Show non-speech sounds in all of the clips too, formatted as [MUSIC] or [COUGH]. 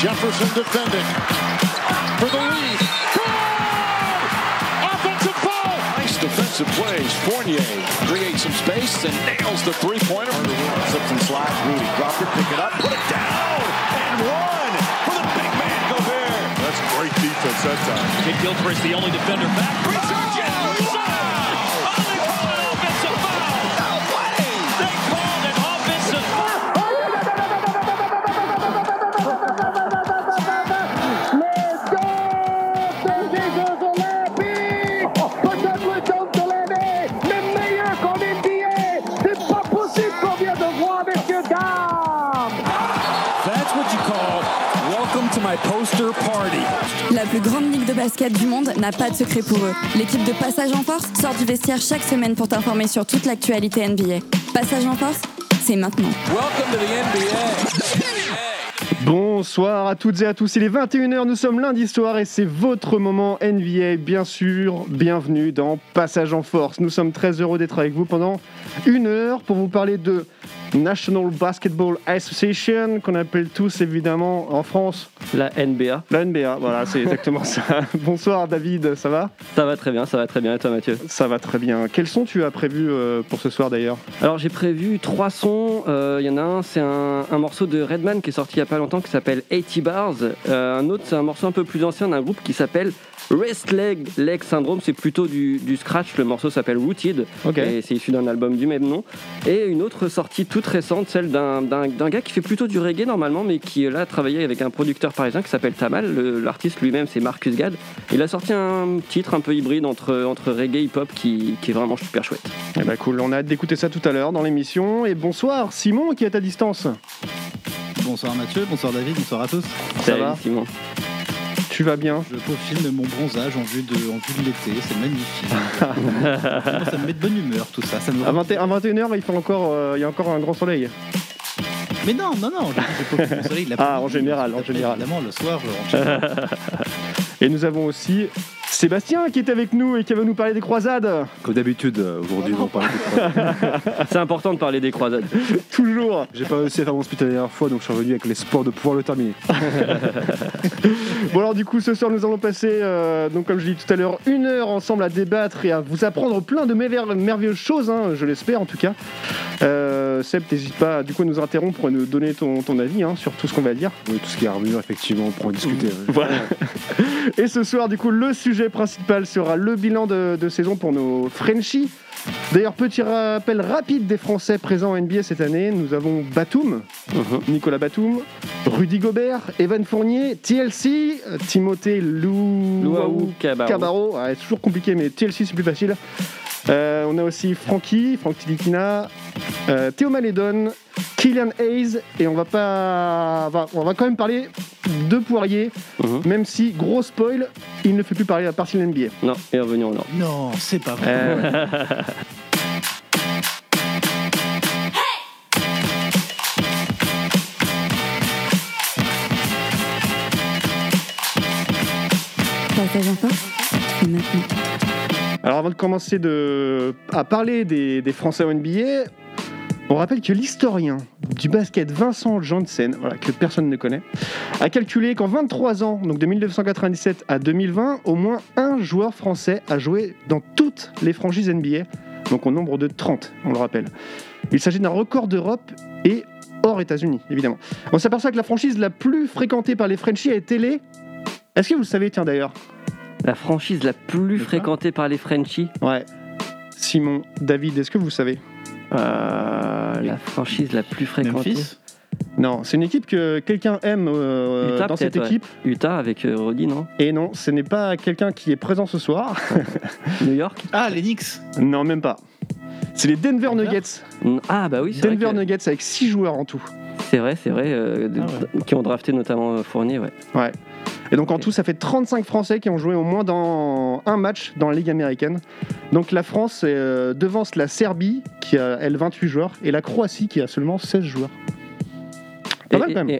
Jefferson defending for the lead. Offensive foul. Nice defensive plays. Fournier creates some space and nails the three-pointer. Slips and slides. Rudy Crawford pick it up, put it down, and one for the big man Gobert. That's great defense that time. Kid Gilchrist, the only defender back. Resurgent. La plus grande ligue de basket du monde n'a pas de secret pour eux. L'équipe de Passage en Force sort du vestiaire chaque semaine pour t'informer sur toute l'actualité NBA. Passage en Force, c'est maintenant. Bonsoir à toutes et à tous, il est 21h, nous sommes lundi soir et c'est votre moment NBA, bien sûr. Bienvenue dans Passage en Force. Nous sommes très heureux d'être avec vous pendant une heure pour vous parler de National Basketball Association, qu'on appelle tous évidemment en France La NBA. la NBA. Voilà, c'est exactement [LAUGHS] ça. Bonsoir David, ça va? Ça va très bien, ça va très bien. Et toi Mathieu? Ça va très bien. Quels sons tu as prévus euh, pour ce soir d'ailleurs? Alors j'ai prévu trois sons. Euh, Il y en a un, c'est un, un morceau de Redman qui est sorti il y a pas longtemps qui s'appelle 80 Bars. Euh, un autre, c'est un morceau un peu plus ancien d'un groupe qui s'appelle Rest Leg Leg Syndrome. C'est plutôt du, du scratch. Le morceau s'appelle Rooted. Ok. Et c'est issu d'un album du même nom. Et une autre sortie toute récente, celle d'un gars qui fait plutôt du reggae normalement, mais qui là travaillait avec un producteur parisien qui s'appelle Tamal. L'artiste lui-même, c'est Marcus Gad. Il a sorti un titre un peu hybride entre, entre reggae et hip-hop qui, qui est vraiment super chouette. Eh ben cool, on a hâte d'écouter ça tout à l'heure dans l'émission. Et bonsoir Simon qui est à ta distance. Bonsoir Mathieu, bonsoir David, bonsoir à tous. Ça Salut, va? Simon. Tu vas bien Je peaufine mon bronzage en vue de, en vue de l'été, c'est magnifique. [LAUGHS] Ça me met de bonne humeur tout ça. ça me... À 20 à 21h, il, fait encore, euh, il y a encore un grand soleil. Mais non, non, non, je, je mon soleil. Ah, en général, en général. Évidemment, le soir, chez moi. [LAUGHS] Et nous avons aussi Sébastien qui est avec nous et qui va nous parler des croisades. Comme d'habitude, euh, aujourd'hui, on parle de [LAUGHS] C'est important de parler des croisades. [LAUGHS] Toujours. J'ai pas réussi à faire mon split la dernière fois, donc je suis revenu avec l'espoir de pouvoir le terminer. [LAUGHS] Bon alors du coup ce soir nous allons passer, euh, donc comme je l'ai dit tout à l'heure, une heure ensemble à débattre et à vous apprendre plein de merveille- merveilleuses choses, hein, je l'espère en tout cas. Euh, Seb, n'hésite pas du coup à nous interrompre et nous donner ton, ton avis hein, sur tout ce qu'on va dire. Oui, tout ce qui est armure, effectivement, on pourra en discuter. Voilà. Et ce soir, du coup, le sujet principal sera le bilan de, de saison pour nos Frenchies. D'ailleurs, petit rappel rapide des Français présents en NBA cette année. Nous avons Batum, Nicolas Batum, Rudy Gobert, Evan Fournier, TLC, Timothée Lou... Luau Cabarro. Cabarro. Ouais, c'est toujours compliqué, mais TLC c'est plus facile. Euh, on a aussi Frankie, Franck Tilikina, euh, Théo Malédon, Kylian Hayes, et on va pas, on va quand même parler de Poirier, Mhm. même si gros spoil, il ne fait plus parler à partie de l'NBA. Non, et revenu en or. Non, c'est pas vrai. Euh, Passage en Force, c'est maintenant. Alors avant de commencer à parler des, des Français en NBA, on rappelle que l'historien du basket Vincent Janssen, voilà, que personne ne connaît, a calculé qu'en 23 ans, donc de 1997 à 2020, au moins un joueur français a joué dans toutes les franchises NBA, donc au nombre de 30, on le rappelle. Il s'agit d'un record d'Europe et hors États-Unis, évidemment. On s'aperçoit que la franchise la plus fréquentée par les Frenchies a été les... Est-ce que vous le savez, tiens d'ailleurs? La franchise la plus fréquentée par les Frenchies. Ouais. Simon, David, est-ce que vous savez Euh, la franchise la plus fréquentée. Memphis Non, c'est une équipe que quelqu'un aime euh, Utah, dans cette ouais. équipe. Utah avec euh, Rudy, non Et non, ce n'est pas quelqu'un qui est présent ce soir. [LAUGHS] New York Ah, les Knicks non, même pas. C'est les Denver Denver Nuggets. Ah bah oui, c'est vrai, Denver que- Nuggets avec 6 joueurs en tout. c'est vrai, c'est vrai, euh, Ah qui ont drafté notamment Fournier, ouais. Et donc en tout, ça fait 35 Français qui ont joué au moins dans un match dans la Ligue américaine. Donc la France euh, devance la Serbie qui a, elle, 28 joueurs et la Croatie qui a seulement 16 joueurs.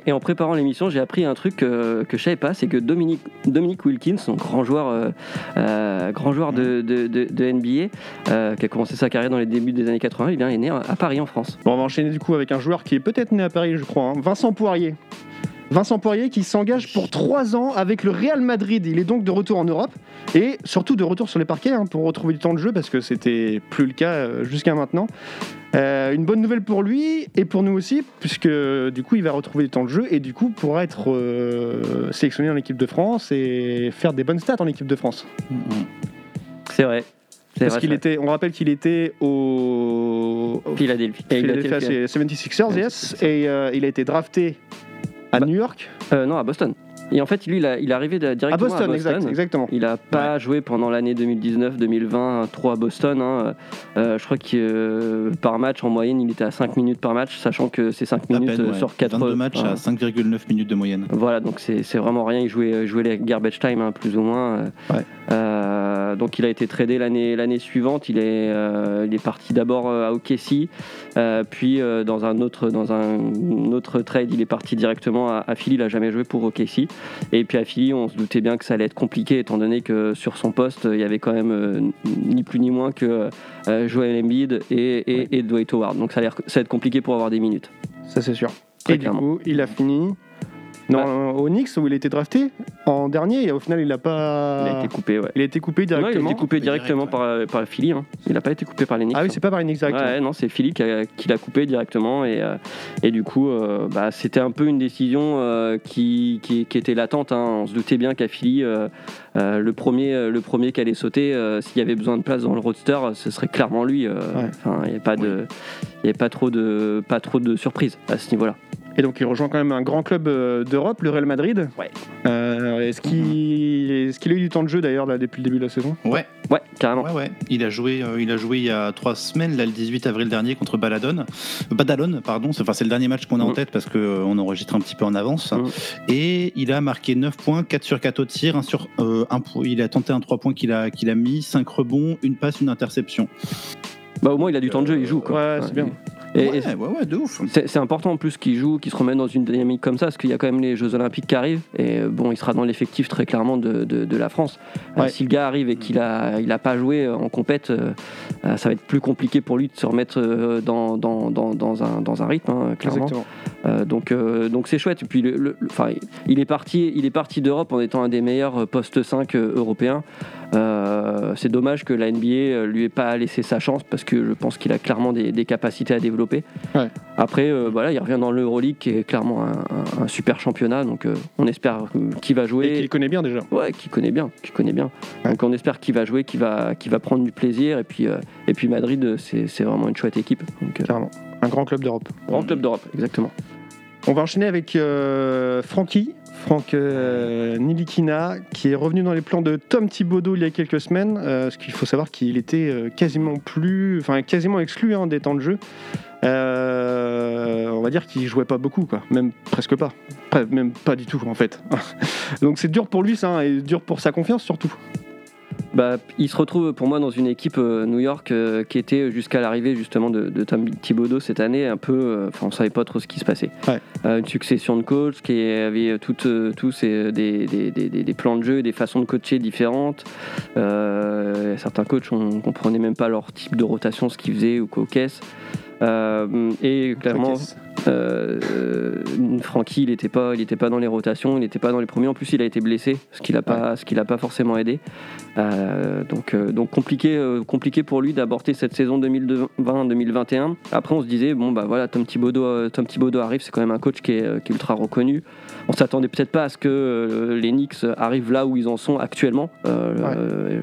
Et, en préparant l'émission, j'ai appris un truc euh, que je savais pas, c'est que Dominique, Dominique Wilkins, son grand joueur, euh, euh, grand joueur de, de- de- de NBA, qui a commencé sa carrière dans les débuts des années 80, il est né à Paris en France. Bon, on va enchaîner du coup avec un joueur qui est peut-être né à Paris, je crois. hein. Vincent Poirier. Vincent Poirier qui s'engage pour 3 ans avec le Real Madrid. Il est donc de retour en Europe et surtout de retour sur les parquets hein, pour retrouver du temps de jeu parce que c'était plus le cas euh, jusqu'à maintenant. Euh, une bonne nouvelle pour lui et pour nous aussi, puisque du coup il va retrouver du temps de jeu et du coup pourra être euh, sélectionné en équipe de France et faire des bonnes stats en équipe de France. C'est vrai. Parce qu'il était, on rappelle qu'il était au, au vrai. Philadelphie. Et il a été- Philadelphia 76ers, yes, et euh, il a été drafté à Bah, New York, Euh, non, à Boston. Et en fait, lui, il, a- il est arrivé de- à directement Boston, exact, exactement. Il n'a pas joué pendant l'année 2019-2020 trop à Boston. hein. Euh, je crois que euh, par match, en moyenne, il était à 5 minutes par match, sachant que c'est 5 À minutes peine, euh, ouais. sur 4 22 matchs à 5,9 minutes de moyenne. Voilà, donc c'est vraiment rien. Il jouait, jouait les garbage time, hein, plus ou moins. Ouais. Euh, donc il a été tradé l'année l'année suivante. Il est, euh, il est parti d'abord à OKC, euh, puis euh, dans un autre dans un autre trade, il est parti directement à, à Philly. Il n'a jamais joué pour OKC. Et puis à Philly, on se doutait bien que ça allait être compliqué, étant donné que sur son poste, il y avait quand même euh, ni plus ni moins que euh, Joel Embiid et, et, et Dwight Howard. Donc ça, a ça va être compliqué pour avoir des minutes. Ça c'est sûr. Très et du coup, il a fini non, au Knicks où il était drafté en dernier et au final il n'a pas. Il a été coupé, ouais. Il a été coupé Non, il a directement. été coupé directement direct, par, par Philly. hein. Il n'a pas été coupé par les Knicks. Ah oui, c'est pas par les Knicks directement. Ouais, non, c'est Philly qui, a- l'a coupé directement et, euh, et du coup, euh, bah, c'était un peu une décision euh, qui, qui, qui était latente. hein. On se doutait bien qu'à Philly, euh, le premier, euh, le premier qui allait sauter, euh, s'il y avait besoin de place dans le roadster, ce serait clairement lui. euh, Ouais. Enfin, il n'y a pas de, il y a pas trop de, pas trop de surprises à ce niveau-là. Et donc il rejoint quand même un grand club euh, d'Europe, le Real Madrid. Ouais. Euh, est-ce qu'il est-ce qu'il a eu du temps de jeu d'ailleurs depuis le début de la saison? Ouais, Ouais, carrément. ouais, ouais. Il a joué, euh, il a joué il y a trois semaines, là, le 18 avril dernier contre Baladone. Euh, Badalone, pardon. C'est, enfin, c'est le dernier match qu'on a en Mhm. tête parce qu'on enregistre un petit peu en avance. Mhm. Et il a marqué 9 points, 4 sur 4 au tir, un sur, euh, un po- il a tenté un 3 points qu'il a, qu'il a mis, 5 rebonds, une passe, une interception. Bah, au moins, il a du temps de jeu, il joue. Quoi. Ouais, c'est bien. Et- ouais, et- ouais, ouais, de ouf. C'est important en plus qu'il joue, qu'il se remette dans une dynamique comme ça, parce qu'il y a quand même les Jeux Olympiques qui arrivent, et euh, bon, il sera dans l'effectif très clairement de, de- de la France. Euh, si le gars arrive et qu'il a, il a pas joué en compète, euh, euh, ça va être plus compliqué pour lui de se remettre euh, dans, dans, dans, dans un, dans un rythme, hein, clairement. Euh, donc euh, donc c'est chouette. Et puis le, le- le- enfin, il est parti, il est parti d'Europe en étant un des meilleurs postes 5 euh, européens. Euh, c'est dommage que la NBA euh, lui ait pas laissé sa chance parce que je pense qu'il a clairement des, des capacités à développer. Ouais. Après, euh, voilà, il revient dans l'Euroleague qui est clairement un, un- un super championnat. Donc euh, on espère qu'il va Et jouer. qu'il connaît bien déjà. Ouais, qui connaît bien, qui connaît bien. Ouais. Donc on espère qu'il va jouer, qu'il va, qu'il va prendre du plaisir. Et puis, et puis Madrid, c'est vraiment une chouette équipe. Donc, Carrément. Un grand club d'Europe. grand club d'Europe, exactement. On va enchaîner avec Francky, Franck euh, Nilikina, qui est revenu dans les plans de Tom Thibodeau il y a quelques semaines. euh, qu'il faut savoir qu'il était euh, quasiment plus, enfin quasiment exclu hein, des temps de jeu. Euh, on va dire qu'il jouait pas beaucoup. Même presque pas. Même pas du tout en fait. [LAUGHS] Donc c'est dur pour lui ça, hein, et dur pour sa confiance surtout. Bah, il se retrouve pour moi dans une équipe euh, New York euh, qui était jusqu'à l'arrivée justement de, de Tom Thibodeau cette année un peu, euh, enfin on savait pas trop ce qui se passait. Ouais. Euh, une succession de coachs qui toutes, euh, tous euh, des, des, des, des- des plans de jeu et des façons de coacher différentes. Euh, certains coachs on comprenait même pas leur type de rotation, ce qu'ils faisaient ou quoi aux caisses. Euh, et clairement, euh, euh, Francky, il n'était pas, il était pas dans les rotations, il n'était pas dans les premiers. En plus, il a été blessé, ce qui l'a pas, ce qui l'a pas forcément aidé. Euh, donc, euh, donc compliqué, compliqué pour lui d'aborder cette saison 2020-2021. Après, on se disait bon bah voilà, Tom Thibodeau, Tom Thibodeau arrive, c'est quand même un coach qui est, qui est ultra reconnu. On s'attendait peut-être pas à ce que les Knicks arrivent là où ils en sont actuellement. Ouais.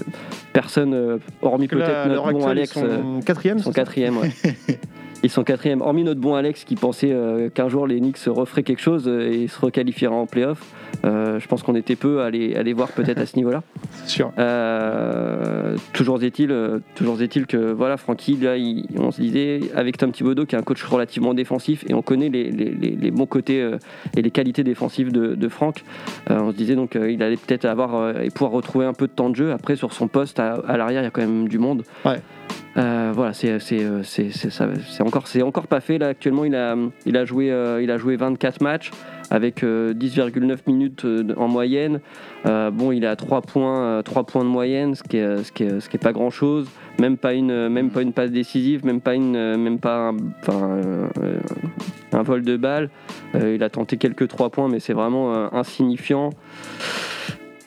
personne, hormis peut-être notre bon Alex. sont quatrième. ça quatrième, ouais. [LAUGHS] Ils sont quatrième. Hormis notre bon Alex qui pensait euh, qu'un jour les Knicks referaient quelque chose euh, et se requalifieraient en playoff. Euh, je pense qu'on était peu à les, à les voir peut-être à ce niveau-là. [LAUGHS] Sûr. Euh, toujours est-il, toujours est-il que voilà, Francky, là, il- on se disait avec Tom Thibodeau qui est un coach relativement défensif et on connaît les, les- les- les bons côtés et les qualités défensives de, de Franck. On se disait donc il allait peut-être avoir et pouvoir retrouver un peu de temps de jeu. Après sur son poste à, à l'arrière, il y a quand même du monde. Ouais. Euh, voilà, c'est euh, encore encore pas fait là. Actuellement, il a il a joué euh, il a joué 24 matchs avec euh, 10,9 minutes en moyenne. Bon, il à 3 points, euh, 3 points de moyenne, ce qui est, ce qui est, ce qui est pas grand chose. même pas une, même pas une passe décisive, même pas une, même pas un, un vol de balle. Il a tenté quelques trois points, mais c'est vraiment insignifiant.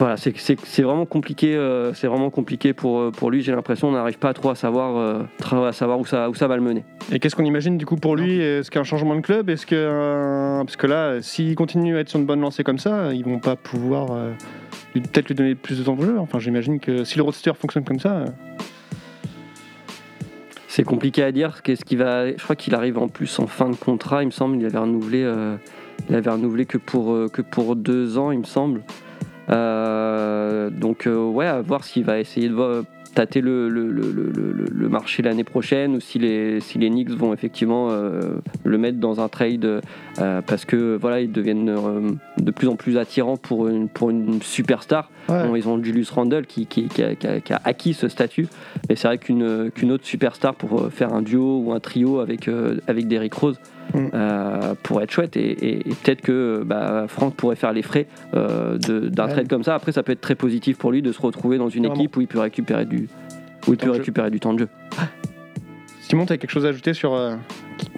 Voilà, c'est- vraiment compliqué. euh, c'est vraiment compliqué pour, euh, pour lui. J'ai l'impression on n'arrive pas trop à savoir, euh, à savoir où ça, où ça va le mener. Et qu'est-ce qu'on imagine du coup pour lui? Est-ce qu'un changement de club? Est-ce que euh, parce que là, s'il continue à être sur une bonne lancée comme ça, ils vont pas pouvoir peut-être lui donner plus de temps de jeu? Enfin, j'imagine que si le roadster fonctionne comme ça, C'est compliqué à dire. Qu'est-ce qui va Je crois qu'il arrive en plus en fin de contrat. Il me semble. Il avait renouvelé. il avait renouvelé que pour que pour deux ans, il me semble. Euh, donc euh, ouais, à voir s'il va essayer de tâter le, le, le, le- marché l'année prochaine ou si les si les Knicks vont effectivement euh, le mettre dans un trade euh, parce que voilà ils deviennent euh, de plus en plus attirants pour une pour une superstar. ouais. Bon, ils ont Julius Randle qui, qui, qui a, qui a- qui a acquis ce statut, mais c'est vrai qu'une qu'une autre superstar pour faire un duo ou un trio avec, avec Derrick Rose Mm. euh, pourrait être chouette et, et- et peut-être que bah, Franck pourrait faire les frais euh, d'un Ouais. trade comme ça. Après, ça peut être très positif pour lui de se retrouver dans une Vraiment. équipe où il peut récupérer du, où il peut jeu. récupérer du temps de jeu. Simon, t'as quelque chose à ajouter sur euh,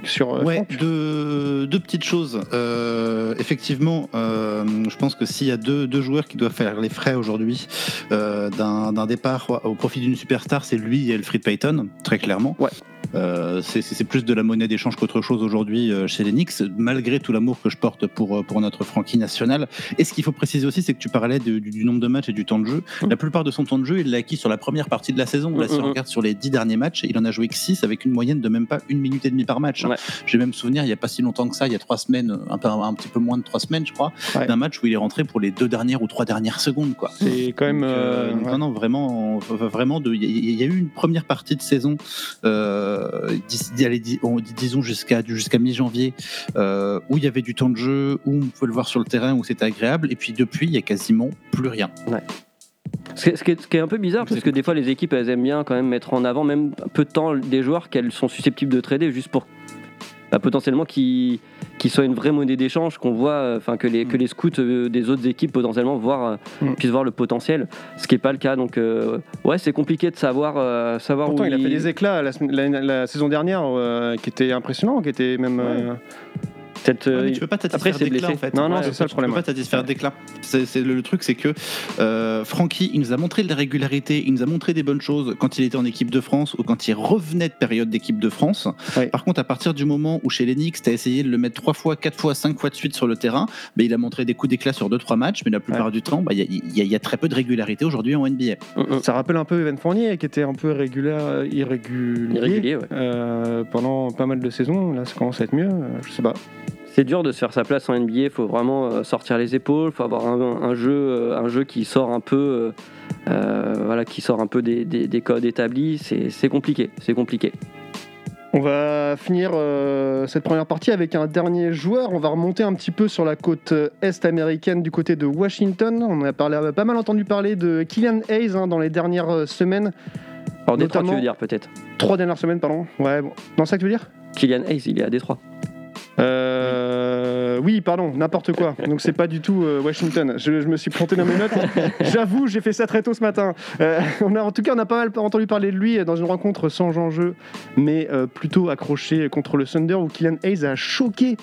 sur euh, Ouais, deux, deux petites choses. Euh, effectivement, euh, je pense que s'il y a deux, deux joueurs qui doivent faire les frais aujourd'hui euh, d'un d'un départ au profit d'une superstar, c'est lui et Elfried Payton, très clairement. Ouais. Euh, c'est- plus de la monnaie d'échange qu'autre chose aujourd'hui euh, chez les Knicks, malgré tout l'amour que je porte pour, euh, pour notre Frankie national. Et ce qu'il faut préciser aussi, c'est que tu parlais de- du, du nombre de matchs et du temps de jeu. Mm. La plupart de son temps de jeu, il l'a acquis sur la première partie de la saison. Là, Mm, si on mm, regarde sur les dix derniers matchs, il en a joué que 6 avec une moyenne de même pas une minute et demie par match. Ouais. J'ai même souvenir, il n'y a pas si longtemps que ça, il y a trois semaines, un, peu, un petit peu moins de trois semaines, je crois, Ouais. d'un match où il est rentré pour les deux dernières ou trois dernières secondes. Quoi. C'est quand même. Donc, euh, euh, ouais. non, non, vraiment, vraiment, il y, y a eu une première partie de saison, euh, allez, dis- on- disons jusqu'à jusqu'à mi-janvier, euh, où il y avait du temps de jeu, où on pouvait le voir sur le terrain, où c'était agréable, et puis depuis, il y a quasiment plus rien. Ce qui, est, qui qui un peu bizarre, parce que des fois les équipes elles aiment bien quand même mettre en avant, même peu de temps, des joueurs qu'elles sont susceptibles de trader juste pour bah, potentiellement qu'ils qu'ils soient une vraie monnaie d'échange, qu'on voit, euh, enfin que, les, que les scouts euh, des autres équipes potentiellement voir, euh, Mm. puissent voir le potentiel, ce qui n'est pas le cas. Donc ouais, c'est compliqué de savoir, savoir Pourtant, où il a fait des éclats la, semaine- la- la saison dernière qui étaient impressionnants, qui étaient même. Peut-être, Ouais, euh, mais tu peux pas satisfaire d'éclat blessé. en fait. Non, non, Ouais, c'est ça le tu problème, peux pas satisfaire d'éclat. C'est c'est le, le truc, c'est que euh, Francky, il nous a montré de la régularité, il nous a montré des bonnes choses quand il était en équipe de France ou quand il revenait de période d'équipe de France. Ouais. Par contre, à partir du moment où chez Knicks, tu as essayé de le mettre trois fois, quatre fois, cinq fois de suite sur le terrain, ben, il a montré des coups d'éclat sur deux, trois matchs, mais la plupart du temps, bah, il y, a- il y y a très peu de régularité aujourd'hui en NBA. Mm. Ça rappelle un peu Evan Fournier qui était un peu irrégulier, irrégulier, Irrégulier, ouais. euh, pendant pas mal de saisons. Là, ça commence à être mieux. euh, Je sais pas. C'est dur de se faire sa place en NBA. Il faut vraiment euh, sortir les épaules. Il faut avoir un, un jeu, euh, un jeu qui sort un peu, euh, voilà, qui sort un peu des, des- des codes établis. C'est compliqué. C'est compliqué. On va finir euh, cette première partie avec un dernier joueur. On va remonter un petit peu sur la côte est américaine du côté de Washington. On a parlé, pas mal entendu parler de Killian Hayes hein, dans les dernières semaines. Alors Détroit, tu veux dire peut-être. Trois dernières semaines, pardon. Ouais, bon. C'est ça que tu veux dire? Kylian Hayes, il est à Détroit. Euh, oui, pardon, n'importe quoi. Donc c'est pas du tout euh, Washington. Je, je me suis planté dans mes notes. J'avoue, j'ai fait ça très tôt ce matin. Euh, on a, en tout cas, on a pas mal entendu parler de lui dans une rencontre sans enjeu, mais euh, plutôt accroché contre le Thunder où Kylian Hayes a choqué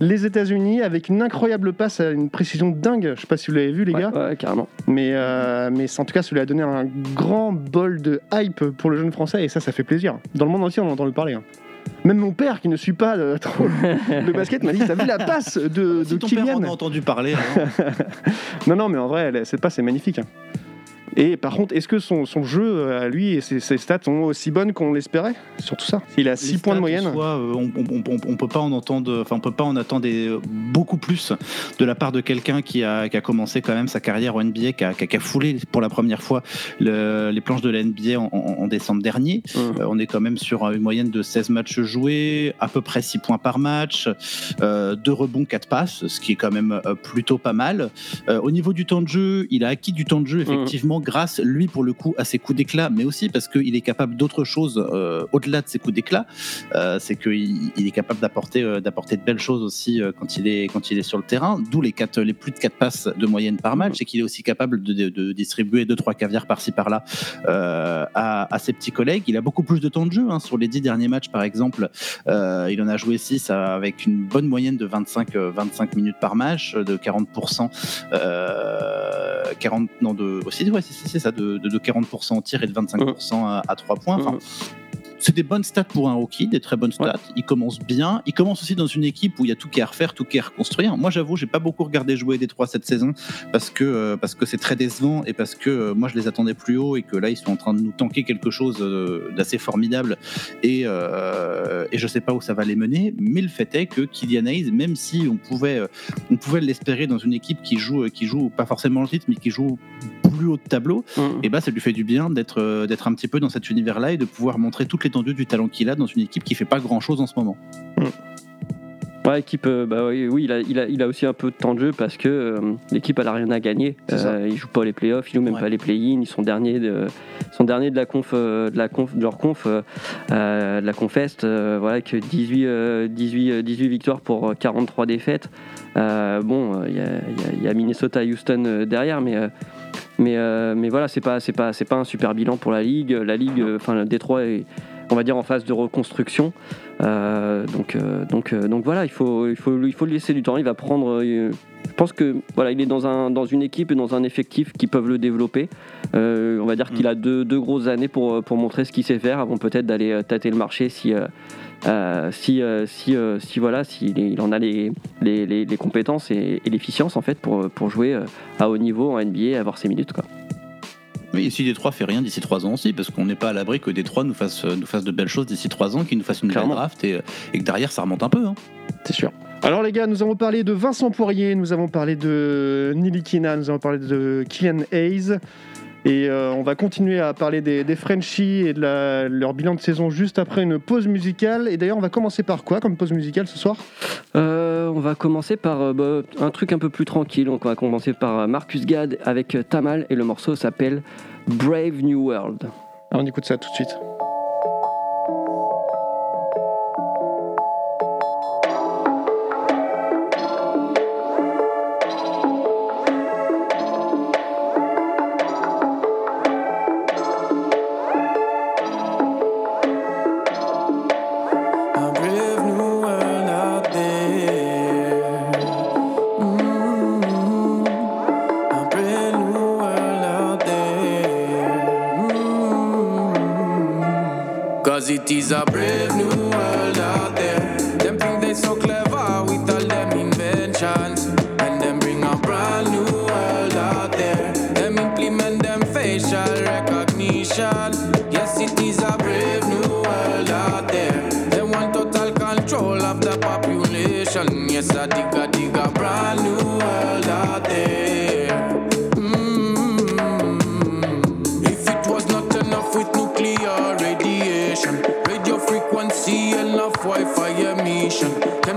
les États-Unis avec une incroyable passe à une précision dingue. Je sais pas si vous l'avez vu, les Ouais, gars, ouais, carrément. mais, euh, mais en tout cas, lui a donné un grand bol de hype pour le jeune français et ça, ça fait plaisir. Dans le monde entier, on a entendu parler. hein. Même mon père, qui ne suit pas euh, trop le [LAUGHS] basket, m'a dit T'as vu la passe de, de Si ton père en a entendu parler, hein. [LAUGHS] Non, non, mais en vrai, cette passe est magnifique. hein. Et par contre, est-ce que son, son jeu euh, à lui et ses, ses stats sont aussi bonnes qu'on l'espérait sur tout ça? Il a 6 Les points de moyenne. euh, on, on, on- on peut pas en entendre, enfin on peut pas en attendre des- beaucoup plus de la part de quelqu'un qui a, qui a commencé quand même sa carrière en NBA, qui a, qui a- qui a foulé pour la première fois le- les planches de la NBA en, en- en décembre dernier. Euh, on est quand même sur une moyenne de 16 matchs joués, à peu près 6 points par match, euh, 2 rebonds, 4 passes, ce qui est quand même plutôt pas mal. Euh, au niveau du temps de jeu, il a acquis du temps de jeu effectivement grâce, lui, pour le coup, à ses coups d'éclat, mais aussi parce qu'il est capable d'autre chose euh, au-delà de ses coups d'éclat. Euh, c'est qu'il il est capable d'apporter euh, d'apporter de belles choses aussi euh, quand il est quand il est sur le terrain. D'où les quatre les plus de 4 passes de moyenne par match et qu'il est aussi capable de, de- de distribuer deux trois caviars par-ci par-là euh, à, à ses petits collègues. Il a beaucoup plus de temps de jeu hein. sur les 10 derniers matchs, par exemple. euh, il en a joué 6 avec une bonne moyenne de 25 euh, 25 minutes par match, de 40 euh, 40 non de aussi ouais, c'est ça de, de, de 40% au tir et de 25% à, à 3 points. Mhm. C'est des bonnes stats pour un rookie, des très bonnes stats. Il commence bien. Il commence aussi dans une équipe où il y a tout qui est à refaire, tout qui est à reconstruire. Moi, j'avoue, j'ai pas beaucoup regardé jouer des trois cette saison parce que euh, parce que c'est très décevant et parce que euh, moi je les attendais plus haut et que là ils sont en train de nous tanker quelque chose euh, d'assez formidable et et je sais pas où ça va les mener. Mais le fait est que Kylian Hayes, même si on pouvait on pouvait l'espérer dans une équipe qui joue qui joue pas forcément le titre mais qui joue plus haut de tableau, Mhm. et bah ça lui fait du bien d'être d'être un petit peu dans cet univers-là et de pouvoir montrer toute du talent qu'il a dans une équipe qui fait pas grand-chose en ce moment. Ouais, équipe, euh, bah oui, oui, il a, il, a, il a aussi un peu de temps de jeu parce que euh, l'équipe elle a rien à gagner. Euh, ils jouent pas les playoffs, ils jouent même Ouais. pas les play-in, ils sont derniers de, sont derniers de la conf, euh, de la conf, de leur conf, de la confest, voilà que 18, euh, 18, euh, 18 victoires pour euh, 43 défaites. Bon, il y, a, y a- Minnesota, Houston derrière, mais mais mais voilà, c'est pas c'est pas c'est pas un super bilan pour la ligue. La ligue, enfin le Détroit est on va dire en phase de reconstruction. Euh, donc, euh, donc, euh, donc voilà, il faut, il, faut, il faut lui laisser du temps. Il va prendre. je pense que voilà, il est dans, un, dans une équipe et dans un effectif qui peuvent le développer. On va dire qu'il a deux, deux grosses années pour, pour montrer ce qu'il sait faire avant peut-être d'aller tâter le marché si, si, si, si voilà, s'il il en a les, les, les- les compétences et, et l'efficience en fait pour, pour jouer à haut niveau en NBA et avoir ses minutes quoi. Oui, et si Détroit fait rien d'ici trois ans aussi, parce qu'on n'est pas à l'abri que Détroit nous fasse, nous fasse de belles choses d'ici trois ans, qu'il nous fasse une belle draft et, et que derrière ça remonte un peu. Hein. C'est sûr. Alors les gars, nous avons parlé de Vincent Poirier, nous avons parlé de Nilikina, nous avons parlé de Kylian Hayes. Et euh, on va continuer à parler des, des Frenchies et de la- leur bilan de saison juste après une pause musicale. Et d'ailleurs, on va commencer par quoi comme pause musicale ce soir? Euh, on va commencer par euh, bah, un truc un peu plus tranquille. Donc on va commencer par Marcus Gad avec Tamal et le morceau s'appelle Brave New World. Alors, On écoute ça tout de suite. Cause it is a brave new world out there. Them think they so clever with all them inventions. And them bring a brand new world out there. Them implement them facial recognition. Yes, it is a brave new world out there. They want total control of the population. Yes, I dig a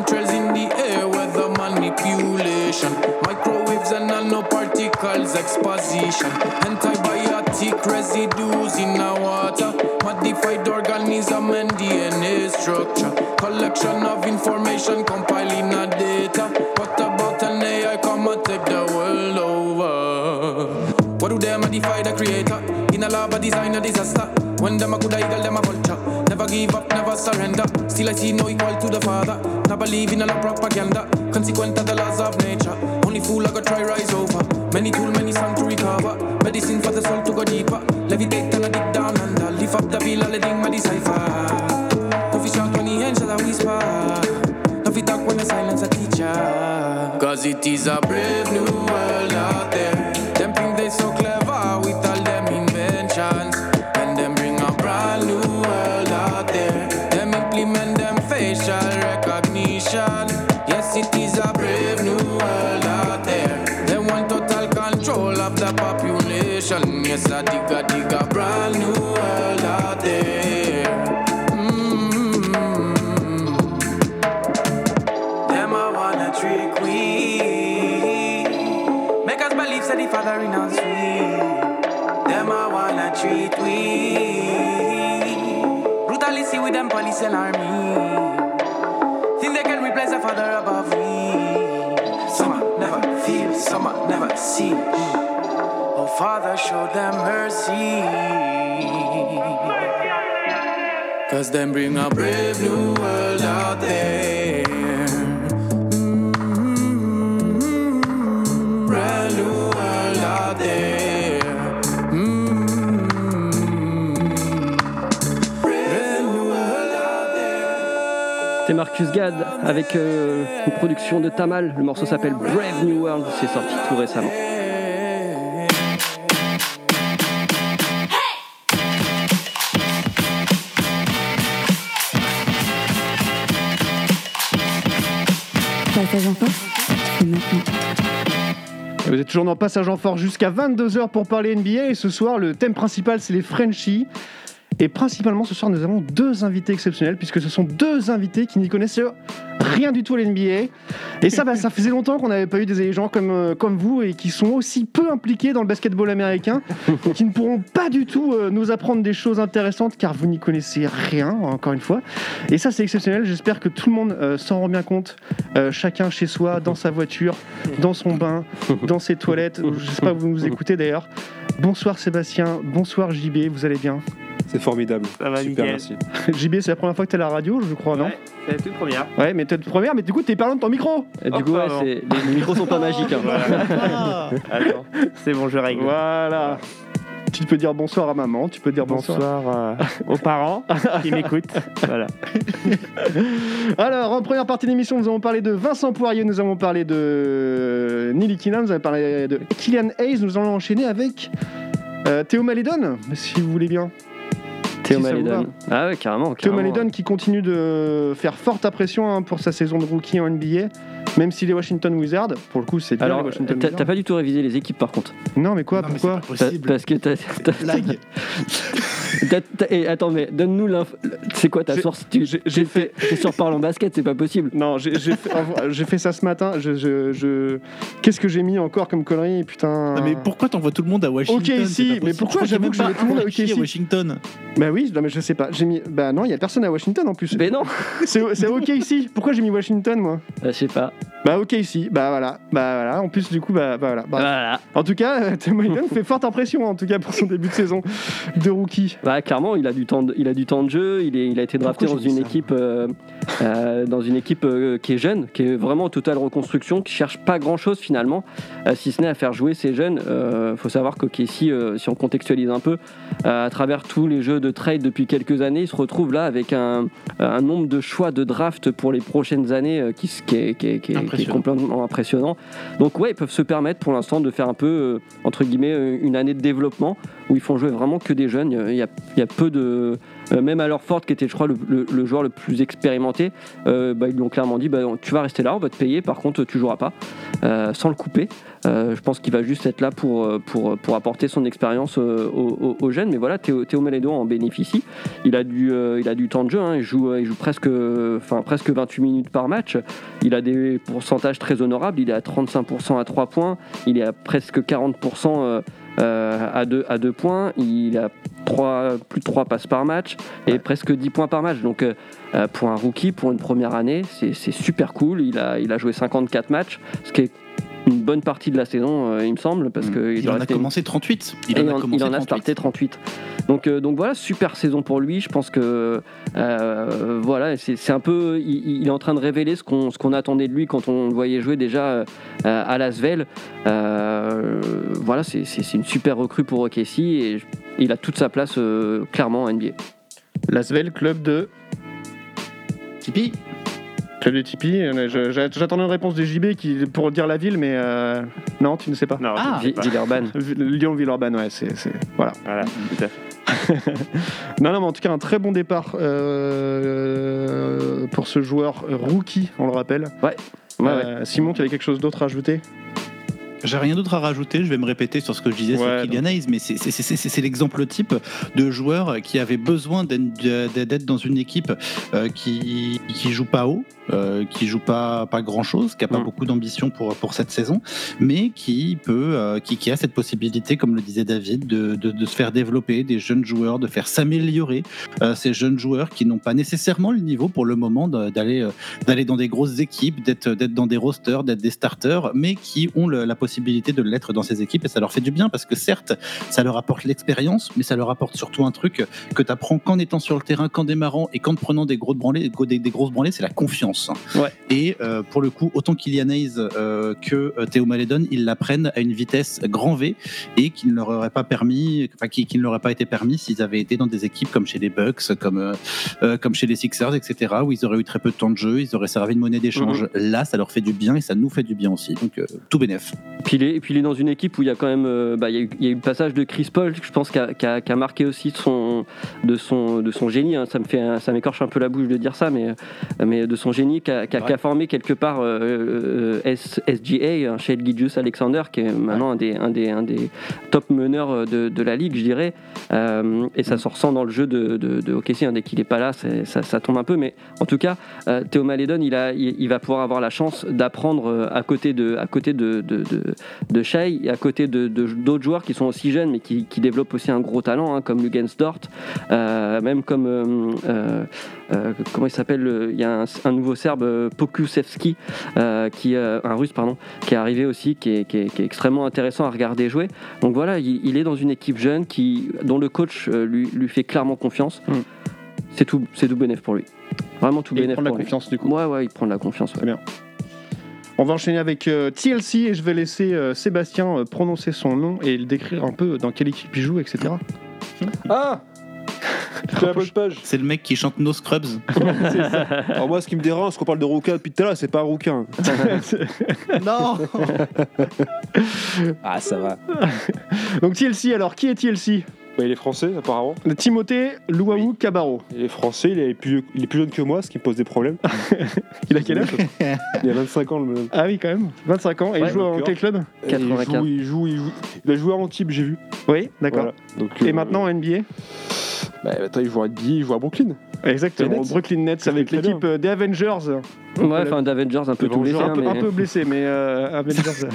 chemtrails in the air, weather manipulation, microwaves and nanoparticles exposition, antibiotic residues in our water, modified organism and DNA structure, collection of information compiling a data. What about an AI come and take the world over? What do they modify the creator? In a lab, a design a disaster. When them a good eagle, them a vulture. Never give up, never surrender. Still I see no equal to the father. Not believe in a lot of propaganda. Consequent of the laws of nature. Only fool I go try rise over. Many tool, many song to recover. Medicine for the soul to go deeper. Levitate and a dig down under. Lift up the bill, let my decipher. No fish out when the angel a whisper. Fit talk when the silence a teacher. Cause it is a brave new got you got brand new world out there. Mm-hmm. Them I wanna trick we. Make us believe that the Father in us we. Them I wanna treat we. Brutally see with them police and army. Think they can replace the Father above me. Some never feel, some never see. Show them mercy. Cause them bring a brave new world out there. Mm. Mm, Brand new world out there. C'est Marcus Gad avec euh, une production de Tamal. Le morceau s'appelle Brave New World. C'est sorti tout récemment. Vous êtes toujours dans Passage en Force jusqu'à 22h pour parler NBA. Et ce soir, le thème principal, c'est les Frenchies. Et principalement, ce soir, nous avons deux invités exceptionnels, puisque ce sont deux invités qui n'y connaissent rien du tout à l'NBA. Et ça, bah, ça faisait longtemps qu'on n'avait pas eu des gens comme, euh, comme vous et qui sont aussi peu impliqués dans le basketball américain, [LAUGHS] qui ne pourront pas du tout euh, nous apprendre des choses intéressantes, car vous n'y connaissez rien, encore une fois. Et ça, c'est exceptionnel. J'espère que tout le monde euh, s'en rend bien compte, chacun chez soi, dans sa voiture, dans son bain, dans ses toilettes. Je sais pas où vous nous écoutez d'ailleurs. Bonsoir Sébastien, bonsoir JB, vous allez bien? C'est formidable. Ça va, Super, nickel. merci. [LAUGHS] JB, c'est la première fois que tu es à la radio, je crois, non Ouais, c'est la toute première. Ouais, mais t'es première, mais du coup, t'es pas loin de ton micro Et du Oh, coup, ouais, c'est- les micros sont pas magiques. hein. Ah. Attends, c'est bon, je règle. Voilà. Tu peux dire bonsoir à maman, tu peux dire bonsoir. Bonsoir euh, aux parents qui m'écoutent. Voilà. [LAUGHS] Alors, en première partie de l'émission, nous avons parlé de Vincent Poirier, nous avons parlé de Nili Kina, nous avons parlé de Kylian Hayes, nous allons enchaîner avec euh, Théo Malédon, si vous voulez bien. Théo Malédon. Ah ouais, carrément. Théo carrément. Malédon qui continue de faire forte impression hein, pour sa saison de rookie en NBA, même si les Washington Wizards, pour le coup, c'est bien Alors, les Washington t'as Wizards. t'as pas du tout révisé les équipes par contre. Non, mais quoi Non, mais c'est Pourquoi pas possible. Parce que t'as. t'as- Blague. [LAUGHS] t'as- t'as- et attends, mais donne-nous l'info. C'est quoi ta J'ai- source? Tu- j'ai- j'ai t'es- T'es sur Parle en basket, c'est pas possible. Non, j'ai j'ai fait, j'ai fait ça ce matin. Je, je- je- Qu'est-ce que j'ai mis encore comme connerie Putain. Non, mais pourquoi t'envoies tout le monde à Washington? Ok, C'est pas mais possible. pourquoi Je crois j'avoue qu'il y a que j'ai mis tout le monde à OKC? Washington? Bah oui, non, mais je sais pas. J'ai mis. Bah non, il y a personne à Washington en plus. Mais non C'est c'est ok ici. Pourquoi j'ai mis Washington moi? Euh, Je sais pas. Bah ok ici. Bah voilà. Bah voilà. En plus du coup bah, bah voilà. Bah, Voilà. En tout cas, [LAUGHS] euh, Tim fait forte impression en tout cas pour son [LAUGHS] début de saison de rookie. Bah clairement, il a du temps de, il a du temps de jeu. Il, est, il a été drafté Pourquoi dans j'ai dit une équipe, euh, euh, dans une équipe euh, qui est jeune, qui est vraiment en totale reconstruction, qui cherche pas grand chose finalement, euh, si ce n'est à faire jouer ces jeunes. Euh, faut savoir qu'OKC, euh, si on contextualise un peu, euh, à travers tous les jeux de trade depuis quelques années, il se retrouve là avec un, un nombre de choix de draft pour les prochaines années euh, qui, s- qui est, qui est- qui est- qui est Impressionnant. complètement impressionnant. Donc ouais, ils peuvent se permettre pour l'instant de faire un peu euh, entre guillemets euh, une année de développement où ils font jouer vraiment que des jeunes. Il y a, il y a peu de euh, même alors Ford qui était je crois le, le- le joueur le plus expérimenté, euh, bah, ils lui ont clairement dit bah, tu vas rester là, on va te payer, par contre tu joueras pas, euh, sans le couper. Euh, je pense qu'il va juste être là pour, euh, pour, pour apporter son expérience euh, aux, jeunes. Mais voilà, Théo, Théo Malédon en bénéficie. Il a du, euh, il a du temps de jeu. hein. Il, joue, euh, il joue presque, enfin, presque 28 minutes par match. Il a des pourcentages très honorables. Il est à 35% à 3 points. Il est à presque 40% euh, euh, à 2 à deux points. Il a trois, plus de 3 passes par match et presque 10 points par match. Donc euh, euh, pour un rookie, pour une première année, c'est c'est super cool. Il a, il a joué 54 matchs, ce qui est une bonne partie de la saison, euh, il me semble, parce que Il, en a commencé 38. et Il en a en, commencé il en a 38. starté 38. Donc, euh, donc voilà, super saison pour lui. Je pense que euh, voilà, c'est c'est un peu, il, il est en train de révéler ce qu'on ce qu'on attendait de lui quand on le voyait jouer déjà euh, à Lasvel. Euh, voilà, c'est c'est- c'est une super recrue pour OKC et il a toute sa place euh, clairement en NBA. Lasvel, club de. Tipeee Club de Tipeee. Euh, J'attendais une réponse des JB qui, pour dire la ville, mais euh, non, tu ne sais pas. Non, Ah, je sais pas. Villeurbanne. [LAUGHS] Lyon, Villeurbanne, ouais, c'est. Voilà. Voilà, tout à fait. [LAUGHS] Non, non, mais en tout cas, un très bon départ euh, pour ce joueur rookie, on le rappelle. Ouais, ouais. Euh, Simon, tu avais quelque chose d'autre à ajouter J'ai rien d'autre à rajouter, je vais me répéter sur ce que je disais Ouais, sur Kylian Hayes, mais c'est- l'exemple type de joueur qui avait besoin d'être dans une équipe euh, qui, qui joue pas haut, euh, qui joue pas, pas grand chose, qui a pas Mm. beaucoup d'ambition pour, pour cette saison, mais qui peut, euh, qui, qui a cette possibilité, comme le disait David, de, de, de se faire développer des jeunes joueurs, de faire s'améliorer euh, ces jeunes joueurs qui n'ont pas nécessairement le niveau pour le moment d'aller euh, d'aller dans des grosses équipes, d'être d'être dans des rosters, d'être des starters, mais qui ont le- la possibilité de l'être dans ces équipes et ça leur fait du bien parce que certes, ça leur apporte l'expérience, mais ça leur apporte surtout un truc que tu apprends qu'en étant sur le terrain, qu'en démarrant et qu'en prenant des, gros branlées, des, des grosses branlées, c'est la confiance. Ouais. Et euh, pour le coup, autant Kylian Hayes euh, que euh, Théo Maledon, ils l'apprennent à une vitesse grand V et qui ne leur aurait pas permis, enfin qui, qui ne leur aurait pas été permis s'ils avaient été dans des équipes comme chez les Bucks, comme euh, euh, comme chez les Sixers, etc., où ils auraient eu très peu de temps de jeu, ils auraient servi de monnaie d'échange. Mhm. Là, ça leur fait du bien et ça nous fait du bien aussi. Donc euh, tout bénef. Puis il, est, puis il est dans une équipe où il y a quand même, bah, il, y a eu, il y a eu le passage de Chris Paul, je pense, qui a, a- a marqué aussi de son, de son, de son génie. hein. Ça me fait, ça m'écorche un peu la bouche de dire ça, mais, mais de son génie qui a, formé quelque part euh, euh, SGA hein, chez Gilgius Alexander, qui est maintenant un, des, un, des, un des top meneurs euh, de, de la ligue, je dirais. Euh, et ça se ressent dans le jeu de, de, de OKC. hein. Dès qu'il est pas là, ça, ça tombe un peu. Mais en tout cas, euh, Théo Maledon, il, a, il, il va pouvoir avoir la chance d'apprendre à côté de, à côté de, de, Shai et à côté d'autres joueurs qui sont aussi jeunes mais qui, qui développent aussi un gros talent, hein, comme Lugens Dort, euh, même comme comment il s'appelle le- Il y a un, un nouveau Serbe, euh, Pokusevski, euh, qui euh, un Russe pardon, qui est arrivé aussi, qui est, qui est- qui est extrêmement intéressant à regarder jouer. Donc voilà, il, il est dans une équipe jeune qui, dont le coach euh, lui, lui fait clairement confiance. Mm. C'est tout, c'est tout bénéf pour lui. Vraiment tout Et il bénéf prend de la lui. confiance du coup. Ouais, ouais, il prend de la confiance. ouais. On va enchaîner avec euh, TLC et je vais laisser euh, Sébastien euh, prononcer son nom et le décrire un peu dans quelle équipe il joue, etc. Ah C'est la bonne page. C'est le mec qui chante No Scrubs. [LAUGHS] Ça. Alors moi, ce qui me dérange, c'est qu'on parle de rouquin depuis tout à l'heure, c'est pas un rouquin. [LAUGHS] non Ah, ça va. Donc TLC, alors qui est TLC Bah, il est français, apparemment. Timothée Louaou Cabarro. Il est français, il est, plus, il est plus jeune que moi, ce qui me pose des problèmes. [LAUGHS] Il a quel âge? Il a 25 ans, le bonhomme. Ah oui, quand même. 25 ans. Et Ouais, il joue en d'accord. quel club? Il 84. joue, il joue, il joue. Il a joué à Antibes, j'ai vu. Oui, d'accord. Voilà. Donc, Et euh, maintenant en NBA bah, attends, il joue à NBA, il joue à Brooklyn. Exactement, Nets. Brooklyn Nets avec l'équipe euh, des Avengers. Ouais, enfin d'Avengers un peu Les tout blessé, Avengers, un, mais un peu blessé, mais euh, Avengers.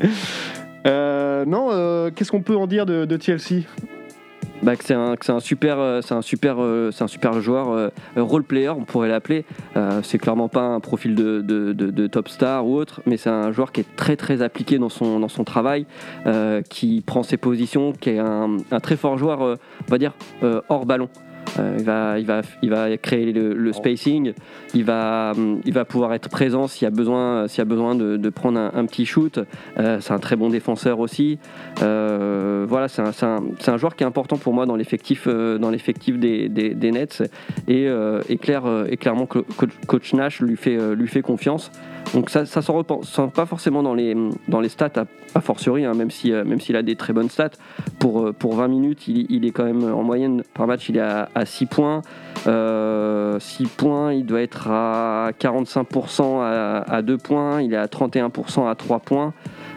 [LAUGHS] [LAUGHS] Euh, non, euh, qu'est-ce qu'on peut en dire de, de TLC bah, c'est un, c'est un super, euh, c'est un super, c'est un super joueur, role player, on pourrait l'appeler. C'est clairement pas un profil de, top star ou autre, mais c'est un joueur qui est très très appliqué dans son, dans son travail, qui prend ses positions, qui est un, un très fort joueur, on va dire hors ballon. Euh, il, va, il, va, il va créer le, le spacing, il va, il va pouvoir être présent s'il y a besoin, s'il y a besoin de, de prendre un, petit shoot. Euh, c'est un très bon défenseur aussi. Euh, voilà, c'est un, un- un joueur qui est important pour moi dans l'effectif euh, dans l'effectif des, des, des Nets. Et, et, et clairement, co- coach, Nash lui fait, lui fait confiance. Donc ça, ça s'en ressent pas forcément dans les, stats, a, fortiori, hein, euh, même s'il a des très bonnes stats. Pour, euh, pour 20 minutes, il, est quand même en moyenne par match, il est à, à 6 points. Euh, 6 points, il doit être à 45% à, à 2 points, il est à 31% à 3 points.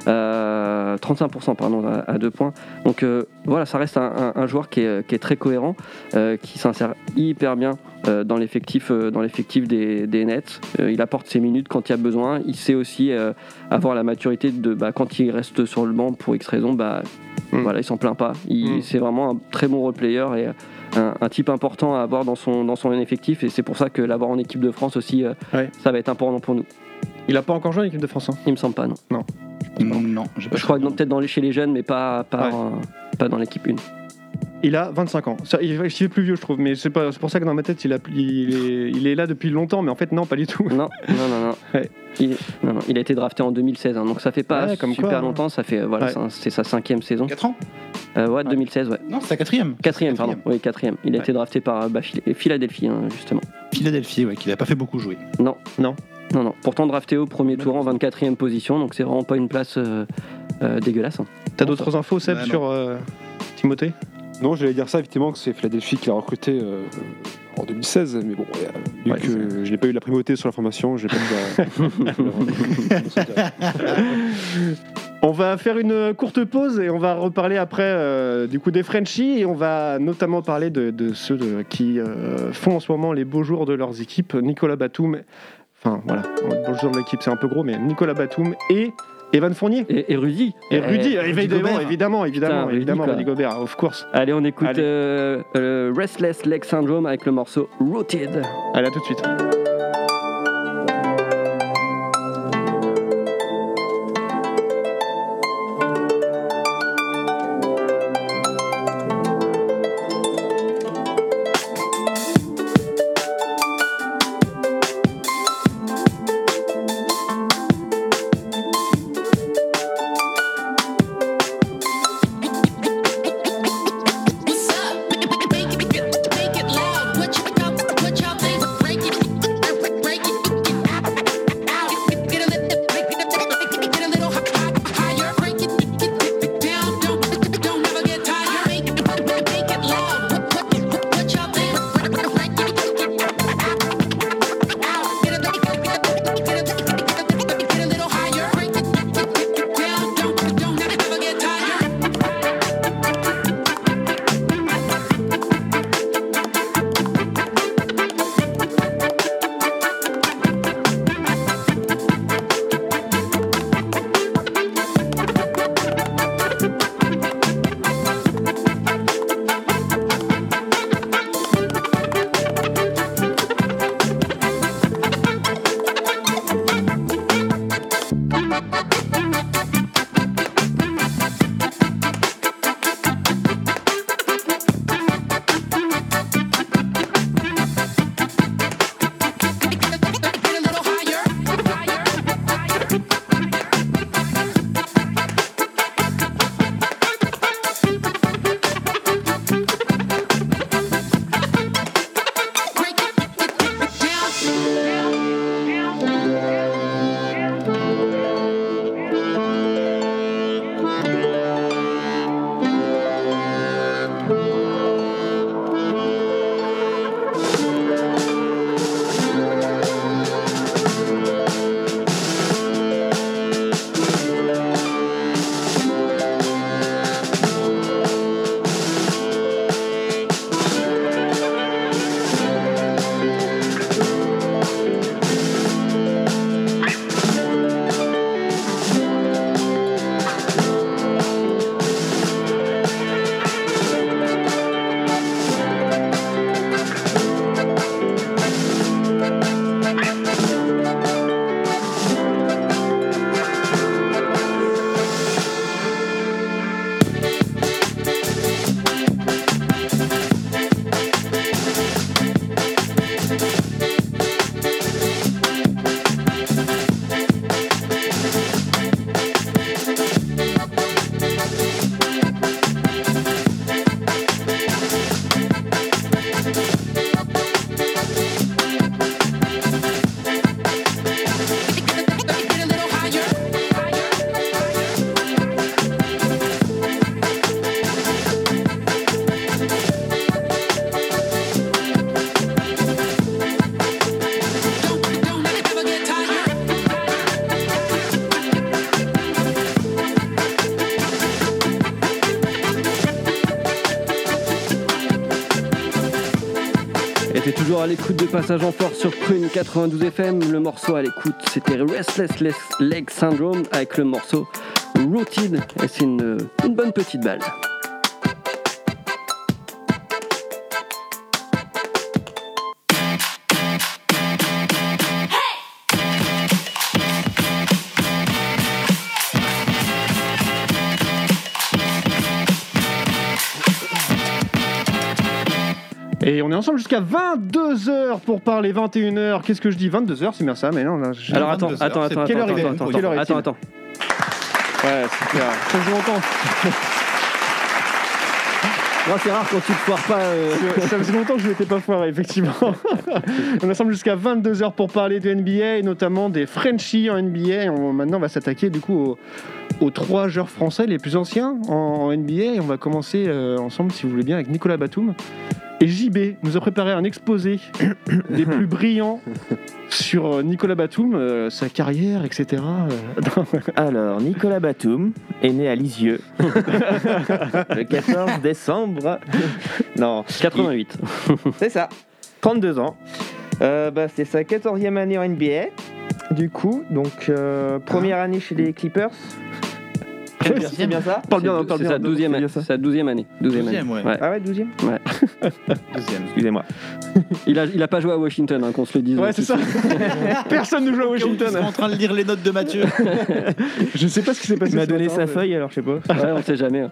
Euh, 35% pardon à, 2 points donc euh, voilà ça reste un, joueur qui est, très cohérent euh, qui s'insère hyper bien euh, dans l'effectif euh, dans l'effectif des, des Nets Euh, il apporte ses minutes quand il y a besoin il sait aussi euh, avoir la maturité de bah, quand il reste sur le banc pour X raison bah Mm. voilà il s'en plaint pas il, Mm. c'est vraiment un très bon role player et un, un type important à avoir dans son dans son effectif et c'est pour ça que l'avoir en équipe de France aussi euh, Ouais. ça va être important pour nous Il a pas encore joué en équipe de France. hein. il me semble pas non Non, j'ai pas je crois que non, peut-être dans les, chez les jeunes mais pas pas, Ouais. euh, pas dans l'équipe 1 Il a 25 ans. Ça, il, il est plus vieux, je trouve, mais c'est pas- c'est pour ça que dans ma tête, il, a, il, est, il est là depuis longtemps, mais en fait, non, pas du tout. Non, non, non, non. Ouais. Il, non, non, il a été drafté en 2016, hein, donc ça fait pas Ouais, comme super quoi, longtemps. Ça fait euh, voilà, Ouais. c'est un- c'est sa cinquième saison. 4 ans Euh, ouais, 2016, ouais. Non, c'est la quatrième. Quatrième, pardon. Oui, quatrième. Il a Ouais. été drafté par euh, bah, Phil- Philadelphie, hein, justement. Philadelphie, ouais, qui n'a pas fait beaucoup jouer. Non, Non. non, non. Pourtant drafté au premier tour en 24e position, donc c'est vraiment pas une place euh, euh, dégueulasse. hein. T'as d'autres infos, Seb, Bah, sur euh, Timothée? Non, j'allais dire ça, effectivement, que c'est Philadelphie qui l'a recruté euh, en 2016, mais bon, vu Ouais, que je n'ai pas eu la primauté sur l'information, j'ai pas pu la- [LAUGHS] On va faire une courte pause et on va reparler après euh, du coup des Frenchies. Et on va notamment parler de, de ceux de- qui euh, font en ce moment les beaux jours de leurs équipes, Nicolas Batum, enfin voilà, beaux jours de l'équipe c'est un peu gros, mais Nicolas Batum et Evan Fournier. Et, et Rudy. Et Rudy, Euh, évidemment, Gobert. évidemment, évidemment, Putain, évidemment. Rudy Gobert, of course. Allez, on écoute Allez. euh, euh, Restless Leg Syndrome avec le morceau Rooted. Allez, à tout de suite. Passage en Force sur Prune 92 FM. Le morceau à l'écoute, c'était Restless Leg Syndrome avec le morceau Rooted. Et c'est une, une bonne petite balle. Et on est ensemble jusqu'à 22h pour parler 21h. Qu'est-ce que je dis 22h, c'est bien ça, mais non. là, je- Alors attends, 22 attends, attends, Quelle heure attends, attends, Quelle heure attends, attends, attends. Ouais, c'est clair. Ça faisait longtemps. [LAUGHS] Moi, c'est rare quand tu te foires pas. euh, Ça faisait longtemps que je m'étais pas foiré, effectivement. [LAUGHS] on est ensemble jusqu'à 22h pour parler de NBA et notamment des Frenchies en NBA. On- maintenant, on va s'attaquer du coup aux, aux trois joueurs français les plus anciens en, en NBA. Et on va commencer euh, ensemble, si vous voulez bien, avec Nicolas Batum. Et JB nous a préparé un exposé [COUGHS] des plus brillants sur euh, Nicolas Batum, euh, sa carrière, etc. euh, [LAUGHS] Alors, Nicolas Batum est né à Lisieux [LAUGHS] le 14 décembre. Non, 88. c'est ça. 32 ans. Euh, bah, c'est sa 14e année en NBA. Du coup, donc euh, première année chez les Clippers. Ouais, C'est bien ça Parle bien, parle bien. sa 12e c'est année. bien ça. Sa 12e année. 12e année. Deuxième, ouais. Ah ouais, 12e Deuxième. [LAUGHS] Excusez-moi. Il, a, il a pas joué à Washington, hein, qu'on se le dise. Ouais, c'est ça. [LAUGHS] Personne ne joue à Ils sont Washington. en train de lire les notes de Mathieu. [LAUGHS] Je sais pas ce qui s'est passé. Il m'a donné sa feuille, alors je sais pas. Ouais, on sait jamais. hein.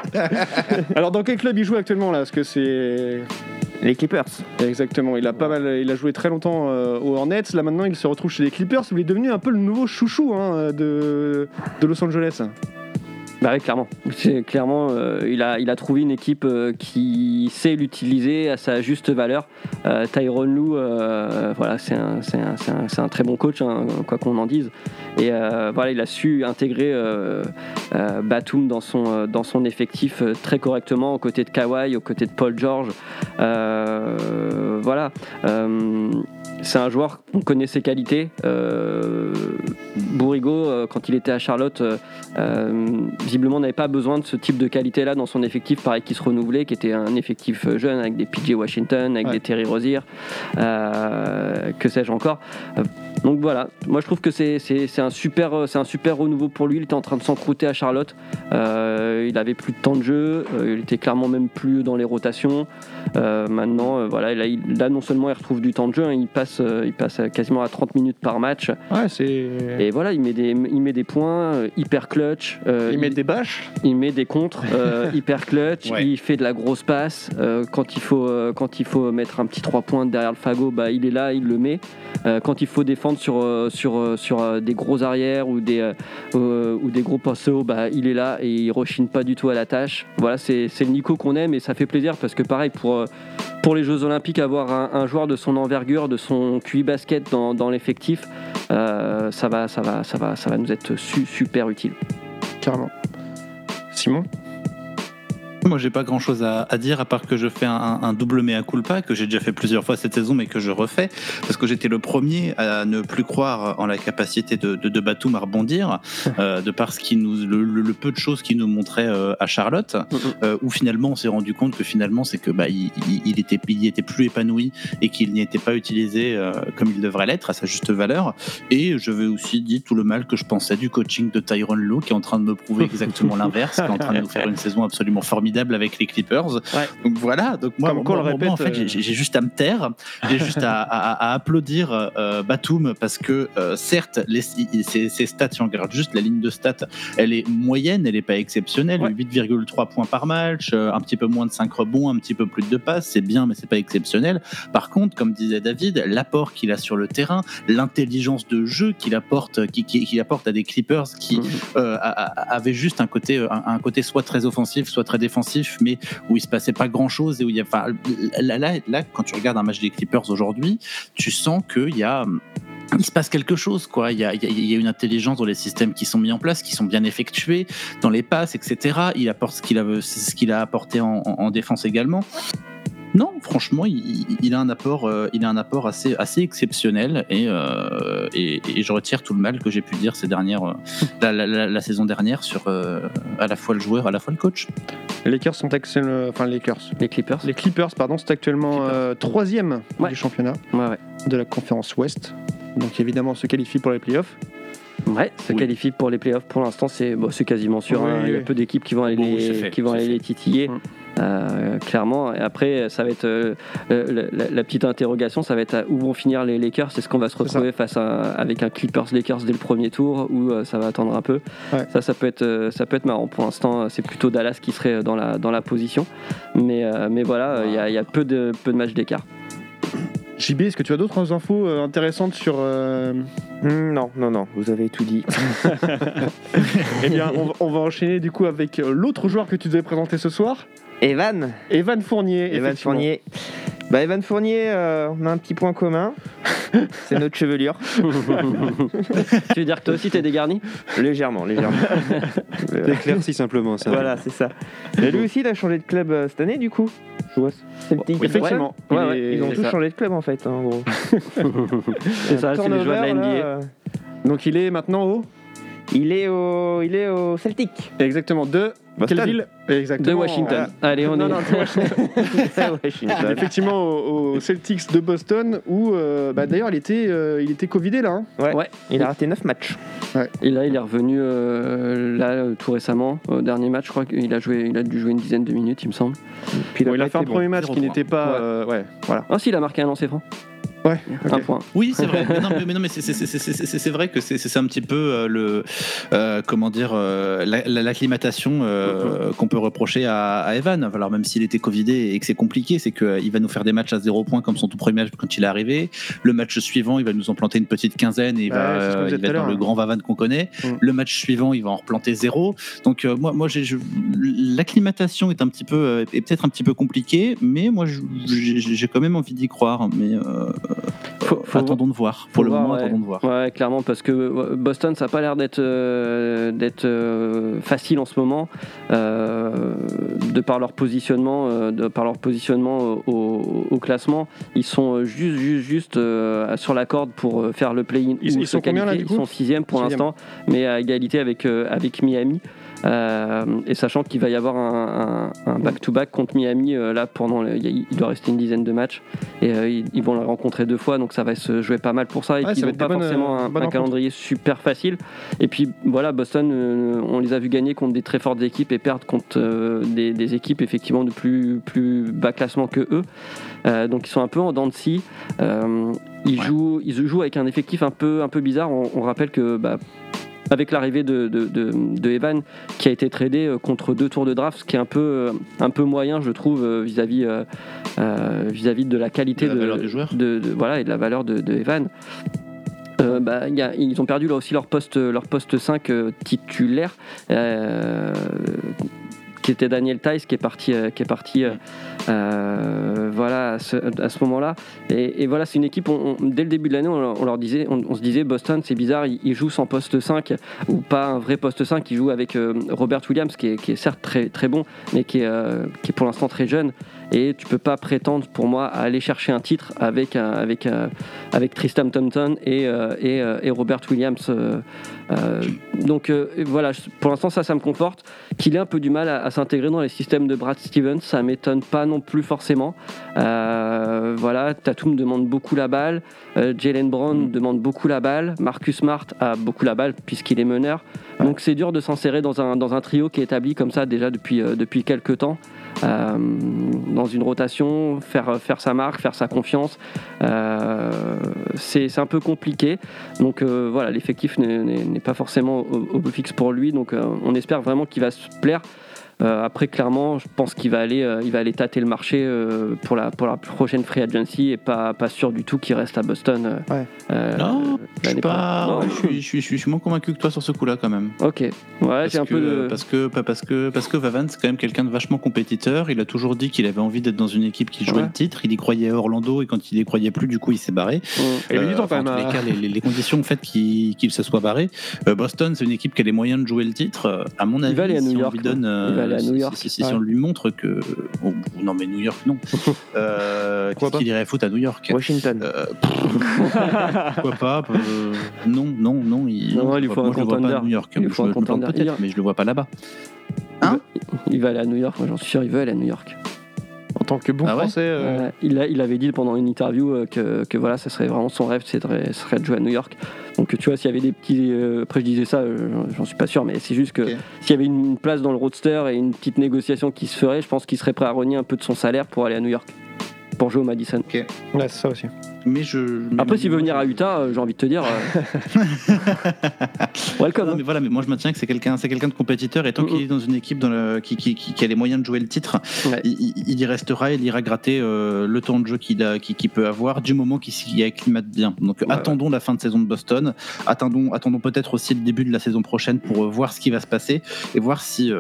Alors, dans quel club il joue actuellement là? Parce que c'est. Les Clippers. Exactement, il a pas mal, il a joué très longtemps euh, aux Hornets. Là maintenant, il se retrouve chez les Clippers. où Il est devenu un peu le nouveau chouchou hein, de, de Los Angeles. Bah oui, clairement. Clairement, euh, il a, trouvé une équipe euh, qui sait l'utiliser à sa juste valeur. Euh, Tyrone Lou, voilà, c'est un, très bon coach, hein, quoi qu'on en dise. Et voilà, il a su intégrer Batum dans son, dans son effectif très correctement, aux côtés de Kawhi, aux côtés de Paul George. Voilà. C'est un joueur, on connaît ses qualités. Euh, Bourrigo, euh, quand il était à Charlotte, euh, euh, visiblement n'avait pas besoin de ce type de qualité-là dans son effectif, pareil qui se renouvelait, qui était un effectif jeune avec des PJ Washington, avec Ouais. des Terry Rozier, euh, que sais-je encore. Donc voilà, moi je trouve que c'est un, super, euh, c'est un super renouveau pour lui. Il était en train de s'encrouter à Charlotte. Euh, il avait plus de temps de jeu. euh, il était clairement même plus dans les rotations. Euh, maintenant, voilà, là, il- là, non seulement il retrouve du temps de jeu, hein, il, passe, il passe quasiment à 30 minutes par match. Ouais, c'est. Et voilà, il met des, il met des points hyper clutch. Il met des bâches. il met des contres [LAUGHS] hyper clutch, Ouais. il fait de la grosse passe. quand, il faut, quand il faut mettre un petit 3 points derrière le fagot, bah, il est là, il le met. Quand il faut défendre sur, euh, sur, euh, euh, des gros arrières ou des, ou des gros postes hauts, bah, il est là et il rechigne pas du tout à la tâche. Voilà, c'est le Nico qu'on aime et ça fait plaisir parce que pareil, pour, les Jeux Olympiques, avoir un, joueur de son envergure, de son QI basket dans, l'effectif, ça, va, ça, va, ça, va, ça va nous être su- super utile. Carrément. Simon? Moi, j'ai pas grand chose à, à dire à part que je fais un, un double mea culpa que j'ai déjà fait plusieurs fois cette saison, mais que je refais parce que j'étais le premier à ne plus croire en la capacité de, de, de Batum à rebondir, [LAUGHS] euh, de par ce qui nous, le, le- le peu de choses qu'il nous montrait euh, à Charlotte, euh, où finalement on s'est rendu compte que finalement c'est que bah, il, il- était, il était plus épanoui et qu'il n'y était pas utilisé euh, comme il devrait l'être à sa juste valeur. Et je vais aussi dire tout le mal que je pensais du coaching de Tyron Lowe, qui est en train de me prouver [LAUGHS] exactement l'inverse, qui est en train de nous faire une saison absolument formidable avec les Clippers. Donc voilà, donc moi, Comme on moi- le moi, en répète, fait, euh, j'ai juste à me taire, j'ai juste à, à- à applaudir euh, Batum parce que euh, certes, les, ses, ses stats, si on regarde juste la ligne de stats, elle est moyenne, elle n'est pas exceptionnelle, 8,3 points par match, euh, un petit peu moins de 5 rebonds, un petit peu plus de passes, c'est bien, mais c'est pas exceptionnel. Par contre, comme disait David, l'apport qu'il a sur le terrain, l'intelligence de jeu qu'il apporte, qui, qui- qu'il apporte à des Clippers qui euh, a- a- avaient juste un côté, euh, un, un côté soit très offensif, soit très défensif, mais où il se passait pas grand chose et où il y a, là, quand tu regardes un match des Clippers aujourd'hui, tu sens qu'il y a il se passe quelque chose, quoi. Il y, a, une intelligence dans les systèmes qui sont mis en place, qui sont bien effectués, dans les passes, etc. Il apporte ce qu'il a, apporté en défense également. Non, franchement, il, il- il a un apport, euh, il a un apport assez, assez exceptionnel et, euh, et, et je retire tout le mal que j'ai pu dire ces dernières, euh, la, la- la- la saison dernière sur euh, à la fois le joueur, à la fois le coach. Les Lakers sont actuellement. Enfin, les Lakers. Les Clippers. Les Clippers, pardon, c'est actuellement euh, troisième Ouais. du championnat Ouais, ouais. de la conférence Ouest. Donc évidemment, on se qualifie pour les playoffs. Ouais, se Oui. qualifie pour les playoffs. Pour l'instant, c'est bon, quasiment sûr. Oui, hein. Il y a peu d'équipes qui vont aller, Bon, les, fait, qui vont aller les titiller. Mm. Euh, clairement. Et après, ça va être euh, euh, la, la petite interrogation, ça va être à où vont finir les Lakers. Est-ce qu'on va se retrouver face à avec un Clippers Lakers dès le premier tour ou euh, ça va attendre un peu Ouais. Ça, ça peut être ça peut être marrant. Pour l'instant, c'est plutôt Dallas qui serait dans la dans la position. Mais euh, mais voilà, il y, a, il y a peu de peu de matchs d'écart. JB, est-ce que tu as d'autres infos intéressantes sur. euh, Hmm, non, non, non, vous avez tout dit. [LAUGHS] Eh bien, on, va- on va enchaîner du coup avec l'autre joueur que tu devais présenter ce soir, Evan, Evan Fournier. Evan. Fournier. Bah, Evan Fournier, euh, on a un petit point commun. [LAUGHS] C'est notre chevelure. [LAUGHS] tu veux dire que toi aussi t'es dégarni? Légèrement, légèrement. [LAUGHS] Éclairci simplement ça. Voilà, c'est ça. Et lui aussi, il a changé de club euh, cette année, du coup. Je vois. Celtic. Oui, effectivement. Ouais, ouais, ils ont tous ça. changé de club en fait, hein, en gros. C'est ça, c'est les joueurs de la NBA. là, euh, Donc il est maintenant au Il est au, il est au Celtic. exactement de Boston. quelle ville De. Washington. Allez, on Non, est. non, de Washington. [LAUGHS] Effectivement au, au Celtics de Boston où euh, bah, d'ailleurs il était euh, il était covidé là. hein. Ouais. Ouais. Il a raté 9 matchs. Et là, il est revenu euh, là tout récemment, au dernier match. Je crois qu'il a joué, il a dû jouer une dizaine de minutes, il me semble. Puis Bon, il a fait un premier bon. match qui n'était pas Ouais. euh, ouais voilà. Ah, si, il a marqué un lancer franc. Ouais. Un point. Oui, c'est vrai. mais non, mais, mais non, mais c'est- vrai que c'est un petit peu euh, le euh, comment dire euh, la- la- l'acclimatation euh, qu'on peut reprocher à, à Evan. Alors même s'il était covidé et que c'est compliqué, c'est qu'il va nous faire des matchs à zéro point comme son tout premier match quand il est arrivé. Le match suivant, il va nous en planter une petite quinzaine et il Ouais, va, il être dans le hein. grand Vavan qu'on connaît. Mm. Le match suivant, il va en replanter zéro. Donc euh, moi, moi l'acclimatation est un petit peu est peut-être un petit peu compliquée, mais moi j'ai j'ai quand même envie d'y croire. Mais euh, Faut- faut attendons de voir. Pour le voir, moment, ouais. attendons de voir. Ouais, clairement, parce que Boston, ça n'a pas l'air d'être euh, d'être euh, facile en ce moment, euh, de par leur positionnement, euh, de par leur positionnement au, classement. Ils sont juste, juste, juste euh, sur la corde pour faire le play-in. Ils- ou ils se sont combien, là, qualifier. du coup? Ils sont sixième pour l'instant, mais à égalité avec euh, avec Miami. Euh, et sachant qu'il va y avoir un un- un back-to-back contre Miami, euh, là pendant, le- il doit rester une dizaine de matchs et euh, ils, ils vont le rencontrer deux fois, donc ça va se jouer pas mal pour ça. Et Ouais, puis, ça ils va n'ont être pas forcément un, calendrier super facile. Et puis voilà, Boston, on les a vus gagner contre des très fortes équipes et perdre contre des, des équipes effectivement de plus, plus bas classement que eux. Euh, donc ils sont un peu en dents de scie. Euh, ils, Ouais. jouent, ils jouent avec un effectif un peu, un peu bizarre. On, on rappelle que bah, avec l'arrivée de, de, de- de Evan, qui a été tradé euh, contre deux tours de draft, ce qui est un peu, euh, un peu moyen, je trouve, euh, vis-à-vis euh, vis-à-vis de la qualité De la valeur du joueur. voilà, et de la valeur de, Evan. Euh, bah, il y a- ils ont perdu là aussi leur poste, leur poste 5 euh, titulaire, euh, qui était Daniel Tice, qui est parti, euh, qui est parti euh, euh, voilà, à ce, moment-là. Et, voilà, c'est une équipe, on- dès le début de l'année, on, leur- disait, on, se disait, Boston, c'est bizarre, ils, ils jouent sans poste 5, ou pas un vrai poste 5, ils jouent avec Robert Williams, qui est, qui est certes très, très bon, mais qui est, qui est pour l'instant très jeune. Et tu peux pas prétendre, pour moi, à aller chercher un titre avec, un- avec, un- avec Tristan Thompson et, euh, et, euh, et Robert Williams. euh, euh, donc euh, voilà, pour l'instant, ça, ça me conforte. Qu'il ait un peu du mal à, à s'intégrer dans les systèmes de Brad Stevens, ça m'étonne pas non plus forcément. Euh, voilà, Tatum demande beaucoup la balle, euh, Jalen Brown demande beaucoup la balle, Marcus Smart a beaucoup la balle puisqu'il est meneur. Donc c'est dur de s'insérer dans un, dans un trio qui est établi comme ça déjà depuis, euh, depuis quelques temps. Euh, dans une rotation, faire, faire sa marque, faire sa confiance. Euh, c'est un peu compliqué. Donc euh, voilà, l'effectif n'est- pas forcément au, au fixe pour lui. Donc euh, on espère vraiment qu'il va se plaire. Euh, après, clairement, je pense qu'il va aller, euh, il va aller tâter le marché euh, pour la pour la prochaine free agency et pas pas sûr du tout qu'il reste à Boston. euh, Ouais. euh, Non, je suis l'année pas. prochaine. je, suis, je, suis, je suis moins convaincu que toi sur ce coup-là quand même. Ok. Ouais, Parce j'ai un que, peu de. parce que pas parce que parce que Vavan c'est quand même quelqu'un de vachement compétiteur. Il a toujours dit qu'il avait envie d'être dans une équipe qui jouait Ouais. le titre. Il y croyait à Orlando et quand il y croyait plus, du coup il s'est barré. Et lui, quand en même, les cas, les, conditions ont fait qu'il qu'il se soit barré. Euh, Boston, c'est une équipe qui a les moyens de jouer le titre. À mon avis, va aller à si New on York, lui donne, Il aller à New York. si, si- si Ouais. on lui montre que, oh, non mais New York non. [LAUGHS] Euh, Qu'est-ce pas qu'il irait foutre à New York? Washington. Euh, Pourquoi pas euh, Non, non, non. Il, Non, il lui je faut un moi, je le vois pas à. New York. Il lui Je un me peut-être, Il- mais je le vois pas là-bas. Il va aller à New York, moi j'en suis sûr, il veut aller à New York. En tant que bon Ah ouais français, euh, Euh, il, a- il avait dit pendant une interview euh, que, que voilà, ça serait vraiment son rêve, c'est de, ce serait de jouer à New York. Donc tu vois, s'il y avait des petits. euh, après, je disais ça, euh, j'en suis pas sûr, mais c'est juste que Ok. s'il y avait une place dans le roadster et une petite négociation qui se ferait, je pense qu'il serait prêt à renier un peu de son salaire pour aller à New York. Pour jouer au Madison. ouais, c'est ça aussi. Mais je. mais- Après, s'il veut venir à Utah, euh, j'ai envie de te dire. euh, [LAUGHS] Welcome. Non, mais voilà, mais moi je maintiens que c'est quelqu'un, c'est quelqu'un de compétiteur et tant Mm, qu'il est dans une équipe dans le, qui, qui, qui- qui a les moyens de jouer le titre, Ouais. il, y restera, il ira gratter euh, le temps de jeu qu'il a, peut avoir du moment qu'il s'y acclimate bien. Donc attendons la fin de saison de Boston, attendons, attendons peut-être aussi le début de la saison prochaine pour euh, voir ce qui va se passer et voir si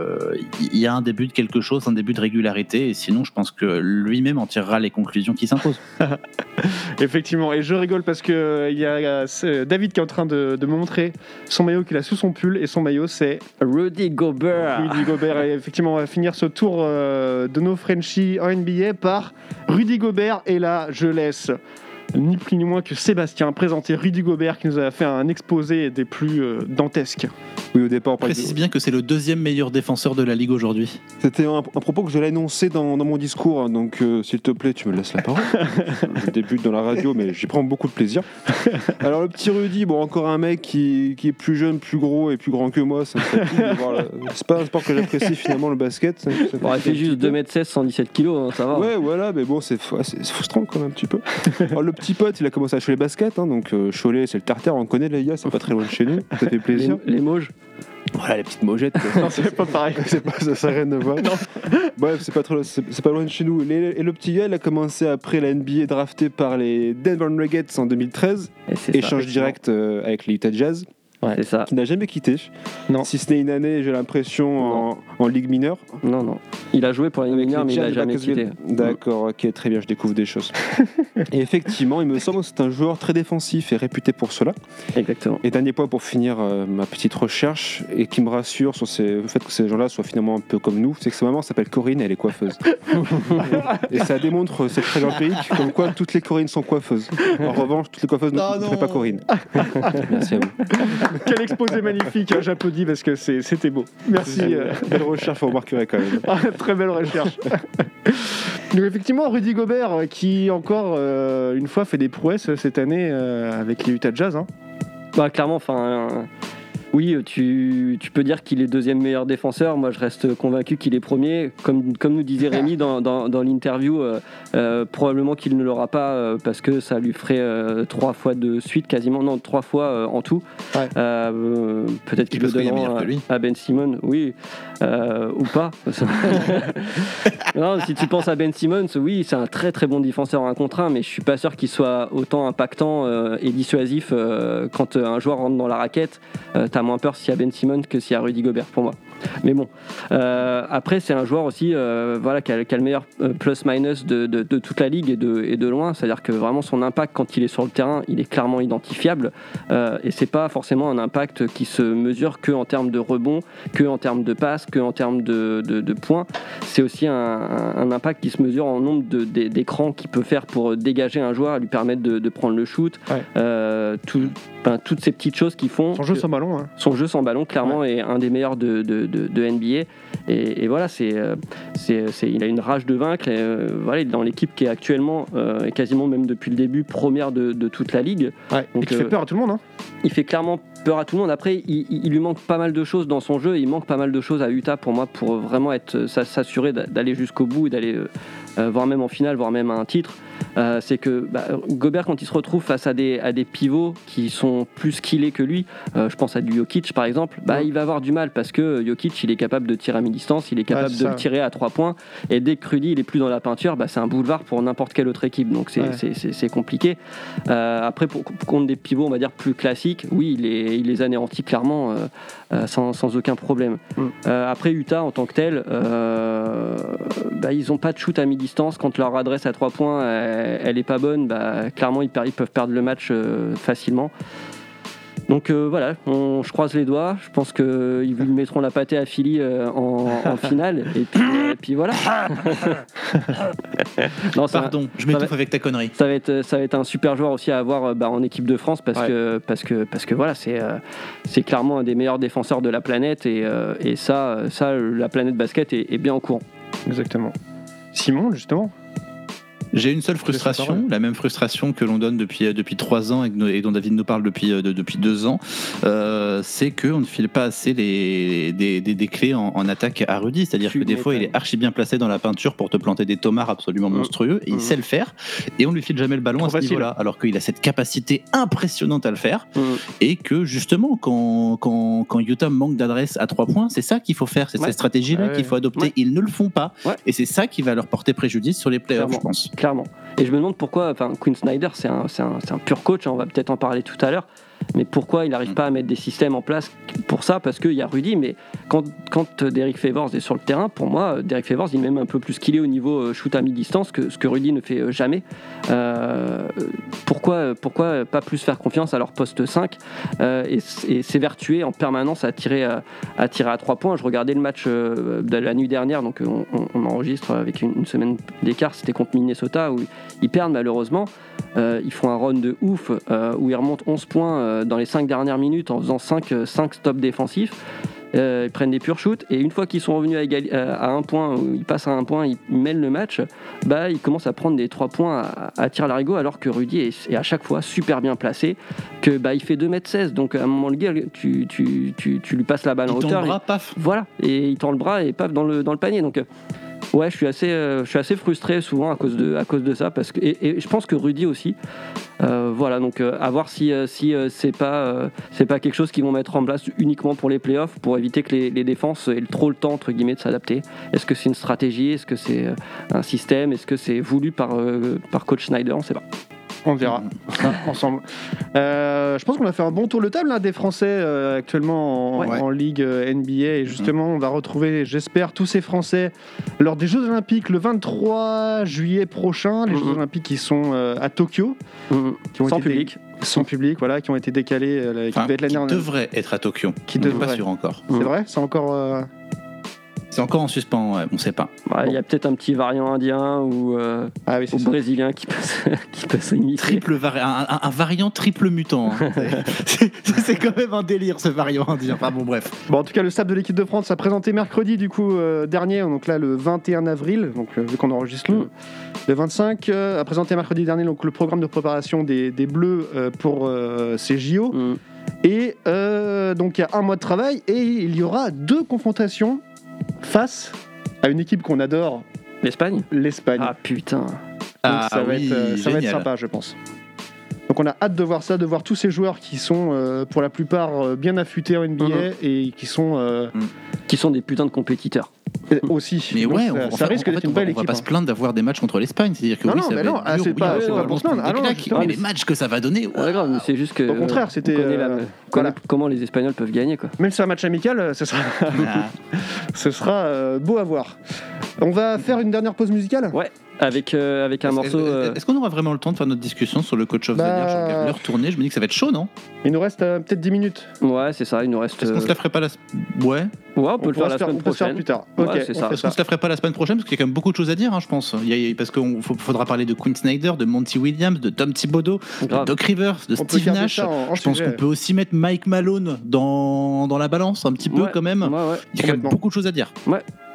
il y a un début de quelque chose, un début de régularité. Et sinon, je pense que lui-même en tirera les conclusions qui s'imposent. effectivement. [LAUGHS] Et je rigole parce que euh, il y a euh, David qui est en train de, de me montrer son maillot qu'il a sous son pull et son maillot c'est Rudy Gobert. Rudy Gobert. Et effectivement, on va finir ce tour euh, de nos Frenchies en NBA par Rudy Gobert. Et là, je laisse ni plus ni moins que Sébastien présenter Rudy Gobert qui nous a fait un exposé des plus euh, dantesques. Oui, au départ, on parlait de- Précise bien que c'est le deuxième meilleur défenseur de la ligue aujourd'hui. C'était un, un propos que je l'ai énoncé dans, dans mon discours, hein, donc euh, s'il te plaît, tu me laisses la parole. [LAUGHS] je débute dans la radio, mais j'y prends beaucoup de plaisir. [LAUGHS] Alors, le petit Rudy, bon, encore un mec qui, qui est plus jeune, plus gros et plus grand que moi, la- C'est pas un sport que j'apprécie finalement, le basket. ça- ça Bon, il fait juste petit peu. 2m16, 117 kg, hein, ça va. Ouais, voilà, mais bon, c'est frustrant quand même un petit peu. [LAUGHS] Alors, le petit pote, il a commencé à Cholet Basket, hein, donc euh, Cholet, c'est le tartare, on connaît les gars, c'est pas très loin de chez nous, ça fait Les, plaisir. les Mauges. Voilà, les petites mojettes. quoi. Non, c'est pas pareil. [LAUGHS] c'est pas ça, ça rien à voir. Bref, c'est pas trop, c'est c'est pas loin de chez nous. Les- et le petit gars, il a commencé après la NBA drafté par les Denver Nuggets en 2013, Et c'est ça. échange direct euh, avec les Utah Jazz, C'est ça. qui n'a jamais quitté. Non. Si ce n'est une année, j'ai l'impression en, en ligue mineure. Non, non. Il a joué pour les Avec mineurs, mais il a Jazz de jamais quitté. D'accord, ok, très bien, je découvre des choses. [LAUGHS] et effectivement, il me semble que c'est un joueur très défensif et réputé pour cela. Exactement. Et dernier point pour finir euh, ma petite recherche et qui me rassure sur ces- le fait que ces gens-là soient finalement un peu comme nous, c'est que sa maman s'appelle Corinne et elle est coiffeuse. [LAUGHS] et ça démontre cette règle empirique comme quoi toutes les Corinnes sont coiffeuses. En revanche, toutes les coiffeuses ne sont pas Corinne. [LAUGHS] Merci à vous. [LAUGHS] Quel exposé magnifique. hein, J'applaudis parce que c'est- c'était beau. Merci. euh, Belle recherche, vous remarquerez quand même. Ah, Très belle recherche. [LAUGHS] Donc effectivement, Rudy Gobert euh, qui encore euh, une fois fait des prouesses cette année euh, avec les Utah Jazz. hein. Bah, clairement, enfin. euh, oui, tu, tu peux dire qu'il est deuxième meilleur défenseur. Moi, je reste convaincu qu'il est premier. Comme, comme nous disait Rémi dans, dans, dans l'interview, euh, euh, probablement qu'il ne l'aura pas euh, parce que ça lui ferait trois fois de suite, quasiment, non, trois fois en tout. Ouais. Peut-être qu'il le meilleur à, Ben Simmons, oui, ou pas. [LAUGHS] non, si tu penses à Ben Simmons, oui, c'est un très très bon défenseur un contre un, mais je suis pas sûr qu'il soit autant impactant et dissuasif quand un joueur rentre dans la raquette. T'as moins peur s'il y a Ben Simmons que s'il y a Rudy Gobert pour moi. Mais bon, Euh, après c'est un joueur aussi, euh, voilà, qui a, qui a le meilleur euh, plus-minus de, de- de toute la ligue et de, et de loin. C'est-à-dire que vraiment son impact quand il est sur le terrain, il est clairement identifiable. Euh, et c'est pas forcément un impact qui se mesure que en termes de rebond, que en termes de passes, que en termes de, points. C'est aussi un, impact qui se mesure en nombre d'écrans qu'il peut faire pour dégager un joueur et lui permettre de, prendre le shoot. Ouais. Tout- enfin, toutes ces petites choses qui font Son jeu sans ballon. hein. son jeu sans ballon clairement est un des meilleurs de, de, NBA et, et voilà c'est euh, c'est c'est- il a une rage de vaincre et, euh, voilà il est dans l'équipe qui est actuellement euh, et quasiment même depuis le début première de, de toute la ligue Ouais. Donc, Et qui fait peur à tout le monde. hein. il fait clairement peur à tout le monde. Après, il, lui manque pas mal de choses dans son jeu. et Il manque pas mal de choses à Utah pour moi pour vraiment être s'assurer d'a- d'aller jusqu'au bout et d'aller euh, euh, voire même en finale, voire même à un titre. Euh, c'est que bah, Gobert quand il se retrouve face à des, à des pivots qui sont plus skillés que lui, euh, je pense à du Jokic par exemple, bah, Ouais. il va avoir du mal parce que Jokic il est capable de tirer à mi-distance, il est capable de le tirer à trois points et dès que Rudy il est plus dans la peinture, bah, c'est un boulevard pour n'importe quelle autre équipe. Donc c'est Ouais. compliqué. Euh, après, pour, pour contre des pivots, on va dire plus classiques, oui, il les, il les anéantit clairement euh, sans, sans aucun problème. Mm. Euh, après, Utah en tant que tel, euh, bah, ils n'ont pas de shoot à mi-distance. Quand leur adresse à trois points, elle, elle est pas bonne, bah, clairement, ils, ils peuvent perdre le match euh, facilement. Donc euh, voilà, on- je croise les doigts. Je pense qu'ils lui mettront la pâtée à Philly euh, en, en [LAUGHS] finale. Et puis, euh, puis voilà. [LAUGHS] non, ça- Pardon, je m'étouffe avec ta connerie. ça va être ça va être un super joueur aussi à avoir bah, en équipe de France parce Ouais. que parce que parce que voilà c'est euh, c'est clairement un des meilleurs défenseurs de la planète et, euh, et ça ça la planète basket est, est bien au courant. Exactement. Simon, justement? J'ai une seule frustration, la même frustration que l'on donne depuis, euh, depuis trois ans et, dont David nous parle depuis, euh, de- depuis deux ans, euh, c'est qu'on ne file pas assez les, des, des- des clés en, en attaque à Rudy. C'est-à-dire que des fois, il est archi bien placé dans la peinture pour te planter des tomards absolument Mm. monstrueux, et il Mm. sait le faire, et on lui file jamais le ballon Trop à ce niveau-là, alors qu'il a cette capacité impressionnante à le faire, Mm. et que justement, quand, quand, quand Utah manque d'adresse à trois points, c'est ça qu'il faut faire, c'est Ouais. cette stratégie-là Ouais. qu'il faut adopter. Ouais. Ils ne le font pas, et c'est ça qui va leur porter préjudice sur les playoffs, je pense. Clairement. Et je me demande pourquoi, enfin, Quinn Snyder, c'est un, un, un pur coach, hein, on va peut-être en parler tout à l'heure. Mais pourquoi il n'arrive pas à mettre des systèmes en place pour ça? Parce qu'il y a Rudy, mais quand, quand euh, Derek Favors est sur le terrain, pour moi, euh, Derek Favors, il est même un peu plus skillé au niveau euh, shoot à mi-distance que ce que Rudy ne fait jamais. Pourquoi, pourquoi pas plus faire confiance à leur poste 5 euh, et, s'évertuer en permanence à tirer à, tirer à 3 points? Je regardais le match de la nuit dernière, donc on, enregistre avec une, semaine d'écart, c'était contre Minnesota où ils perdent malheureusement. Ils font un run de ouf où ils remontent 11 points euh, dans les 5 dernières minutes en faisant 5, 5 stops défensifs. Euh, ils prennent des purs shoots et une fois qu'ils sont revenus à, égali- euh, à un point, où ils passent à un point, ils mêlent le match, bah, ils commencent à prendre des 3 points à, à tir larigot alors que Rudy est, est à chaque fois super bien placé, que bah, il fait 2m16 donc à un moment le gars, tu, tu, tu, tu lui passes la balle en Il tend hauteur. le bras, et- paf. Voilà, et il tend le bras et paf dans le, dans le panier. Donc euh, ouais, je suis assez, euh, je suis assez frustré souvent à cause de, ça parce et, je pense que Rudy aussi. Euh, voilà, donc euh, à voir si, si c'est pas, quelque chose qu'ils vont mettre en place uniquement pour les playoffs pour éviter que les, défenses aient trop le temps entre guillemets de s'adapter. Est-ce que c'est une stratégie? Est-ce que c'est un système? Est-ce que c'est voulu par, par coach Schneider? On sait pas. On verra ça [LAUGHS] ensemble. Euh, je pense qu'on a fait un bon tour de table hein, des Français euh, actuellement en, Ouais. en Ligue euh, NBA. Et justement, on va retrouver, j'espère, tous ces Français lors des Jeux Olympiques le 23 juillet prochain. Les Mhm. Jeux Olympiques qui sont euh, à Tokyo. Mhm. Qui ont Sans été public. Sans public, voilà, qui ont été décalés. euh, qui Enfin, devaient être l'année qui devrait être à Tokyo. Qui devrait. pas sûr encore. C'est vrai? C'est encore. C'est encore en suspens, ouais, on sait pas. Ouais, Il y a peut-être un petit variant indien ou, euh, Ah oui, c'est ou brésilien qui peut, [LAUGHS] qui peut. Triple vari- un, un- un variant triple mutant. hein. [LAUGHS] C'est- quand même un délire ce variant indien. Enfin bon, bref. Bon, en tout cas, le staff de l'équipe de France a présenté mercredi, du coup, euh, dernier, donc là, le 21 avril, donc euh, vu qu'on enregistre le, le 25, euh, a présenté mercredi dernier donc, le programme de préparation des, des Bleus euh, pour euh, ces JO. Mhm. Et euh, donc, il y a un mois de travail et il y aura deux confrontations face à une équipe qu'on adore, L'Espagne? l'Espagne. Ah putain. Donc, Ah ça, va, oui, être, euh, ça va être sympa, je pense. Donc on a hâte de voir ça, de voir tous ces joueurs qui sont euh, pour la plupart euh, bien affûtés en NBA Mhm. et qui sont euh, Qui sont des putins de compétiteurs. aussi. [LAUGHS] Mais Donc, ouais, ça, on, en ça fait, risque en d'être une on va, belle on va pas hein. se plaindre d'avoir des matchs contre l'Espagne. C'est-à-dire que Non, oui, non, ça mais va non, être ah, c'est oui, pas- on c'est va pas se pour se plaindre. des Ah non, mais les matchs que ça va donner. Ouais, grave, mais c'est juste que. Au contraire, c'était, on connaît, la- on connaît voilà. comment les Espagnols peuvent gagner, quoi. Même si c'est un match amical, ce sera, Ah. [LAUGHS] ce sera euh, beau à voir. On va faire une dernière pause musicale? Ouais, avec, euh, avec un Est-ce- morceau. euh, Est-ce qu'on aura vraiment le temps de faire notre discussion sur le coach of the year Je regarde l'heure tourner, je me dis que ça va être chaud, non? Il nous reste euh, peut-être 10 minutes. Ouais, c'est ça, il nous reste. Est-ce qu'on euh, se la ferait pas la Ouais. Ouais, on peut le faire la se semaine on peut se faire prochaine. plus tard. Ouais, c'est ça. Est-ce qu'on se la ferait pas la semaine prochaine Parce qu'il y a quand même beaucoup de choses à dire, hein, je pense. Il y a- parce qu'il faudra parler de Quinn Snyder, de Monty Williams, de Tom Thibodeau, de. Doc Rivers, de On peut Steve Nash. en- en Je pense qu'on peut aussi mettre Mike Malone dans, dans la balance un petit peu Ouais, quand même. Ouais, ouais. Il y a quand même beaucoup de choses à dire.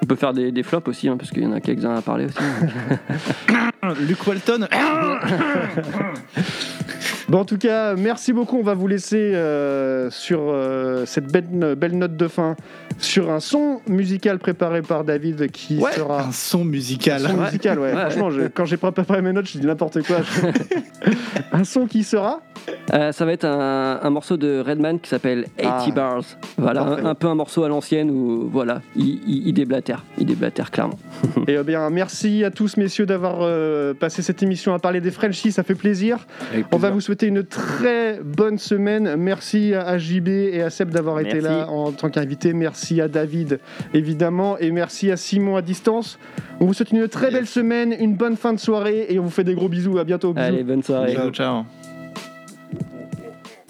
On peut faire des, des flops aussi, hein, parce qu'il y en a quelques-uns à parler aussi. [LAUGHS] Luke Walton. [LAUGHS] Bon, en tout cas, merci beaucoup. On va vous laisser euh, sur euh, cette belle, belle note de fin sur un son musical préparé par David qui Ouais. sera. Un son musical. Un son Ouais. musical, ouais. Ouais. Franchement, je- quand j'ai préparé mes notes, je dis n'importe quoi. [LAUGHS] un son qui sera. Euh, ça va être un, un morceau de Redman qui s'appelle 80 Ah. Bars. Voilà, un, un peu un morceau à l'ancienne où voilà, il, il, il déblatère, il déblatère clairement. Et [LAUGHS] euh, bien, merci à tous, messieurs, d'avoir euh, passé cette émission à parler des Frenchies. Ça fait plaisir. On va vous souhaiter une très bonne semaine. Merci à JB et à Seb d'avoir été là en tant qu'invité. Merci à David, évidemment. Et merci à Simon à distance. On vous souhaite une très belle semaine, une bonne fin de soirée et on vous fait des gros bisous. À bientôt. Bisous. Allez, bonne soirée. Ciao, ciao.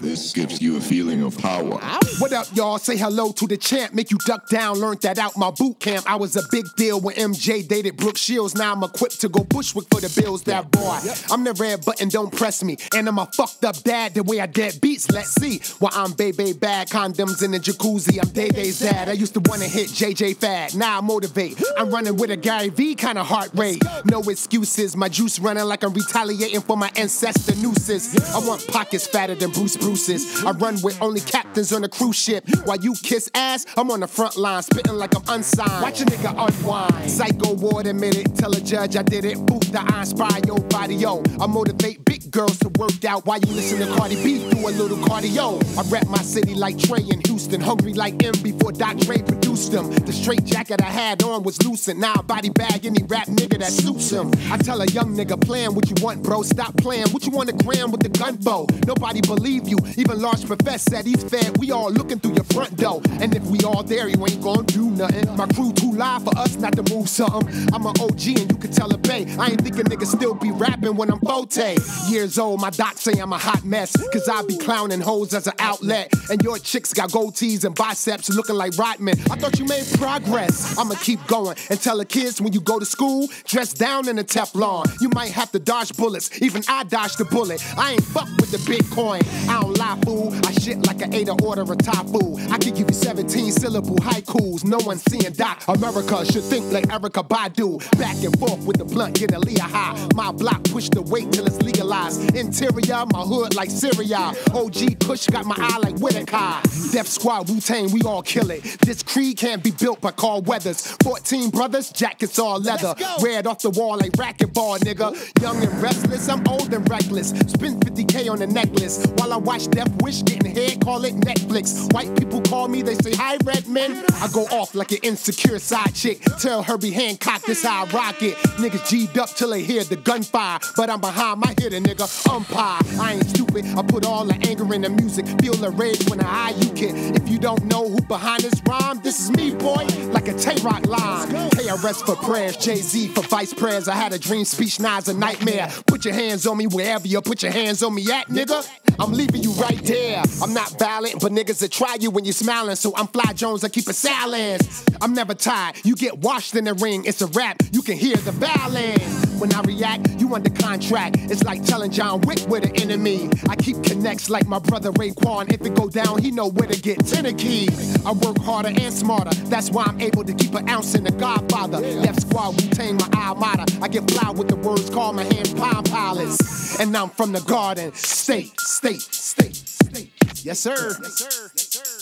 This gives you a feeling of power. What up, y'all? Say hello to the champ. Make you duck down. Learned that out my boot camp. I was a big deal when MJ dated Brooke Shields. Now I'm equipped to go Bushwick for the bills. That boy. I'm the red button, don't press me. And I'm a fucked up dad the way I dead beats. Let's see. Why I'm baby bad. Condoms in the jacuzzi. I'm Day Day's dad. I used to wanna hit JJ Fad. Now I motivate. I'm running with a Gary V kind of heart rate. No excuses. My juice running like I'm retaliating for my ancestor nooses. I want pockets fatter than Bruce Bruce I run with only captains on a cruise ship. While you kiss ass, I'm on the front line, spitting like I'm unsigned. Watch a nigga unwind. Psycho ward admit it. Tell a judge I did it. Boot the I inspire your body, yo. I motivate big girls to work out while you listen to Cardi B do a little cardio. I rap my city like Trey and Houston. Houston. Hungry like M before Doc Dre produced them. The straight jacket I had on was loosened. Now I body bag any rap nigga that suits him. I tell a young nigga, plan what you want, bro. Stop playing. What you want to gram with the gun bow? Nobody believe you. Even Large Professor said he's fed. We all looking through your front door. And if we all there, you ain't gonna do nothing. My crew too live for us not to move something. I'm an OG and you can tell a bay. I ain't think a nigga still be rapping when I'm 40. Years old, my doc say I'm a hot mess. Cause I be clowning hoes as an outlet. And your chicks got gold tees and biceps looking like Rodman. I thought you made progress. I'ma keep going and tell the kids when you go to school, dress down in a Teflon. You might have to dodge bullets. Even I dodged the bullet. I ain't fuck with the Bitcoin. I don't lie, fool. I shit like I an Ada order of Thai food. I could give you 17 syllable haikus. No one seeing Doc. America should think like Erica Badu. Back and forth with the blunt, get a Leah high. My block push the weight till it's legalized. Interior, my hood like Syria. OG Kush got my eye like Whitaker. Death Squad, Wu Tang, we all kill it. This creed can't be built by Carl Weathers. 14 brothers, jackets all leather. Red off the wall like racquetball, nigga. Young and restless, I'm old and reckless. Spend 50k on a necklace. While I watch Death Wish getting head, call it Netflix. White people call me, they say, Hi, red men. I go off like an insecure side chick. Tell Herbie Hancock this how I rock it. Niggas G'd up till they hear the gunfire. But I'm behind my hitter, nigga. Umpire. I ain't stupid. I put all the anger in the music. Feel the rage when I eye you kid. If you don't know who behind this rhyme, this is me, boy. Like a Tay-Rock line. KRS for prayers, Jay-Z for vice prayers. I had a dream speech, now it's a nightmare. Put your hands on me wherever you put your hands on me at, nigga. I'm leaving you right there. I'm not violent, but niggas that try you when you're smiling. So I'm Fly Jones, I keep a silence. I'm never tired. You get washed in the ring, it's a rap. You can hear the violin. When I react, you under contract. It's like telling John Wick we're the enemy. I keep connects like my brother Raekwon. If it go down, he know where to get Tennessee. I work harder and smarter. That's why I'm able to keep an ounce in the Godfather. Left squad, Wu Tang, my alma I get fly with the words, call my hand palm pilots. And I'm from the garden, state, state, state, state. Yes, sir.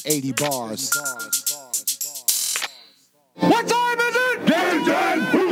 80 bars. What time is it? Dan,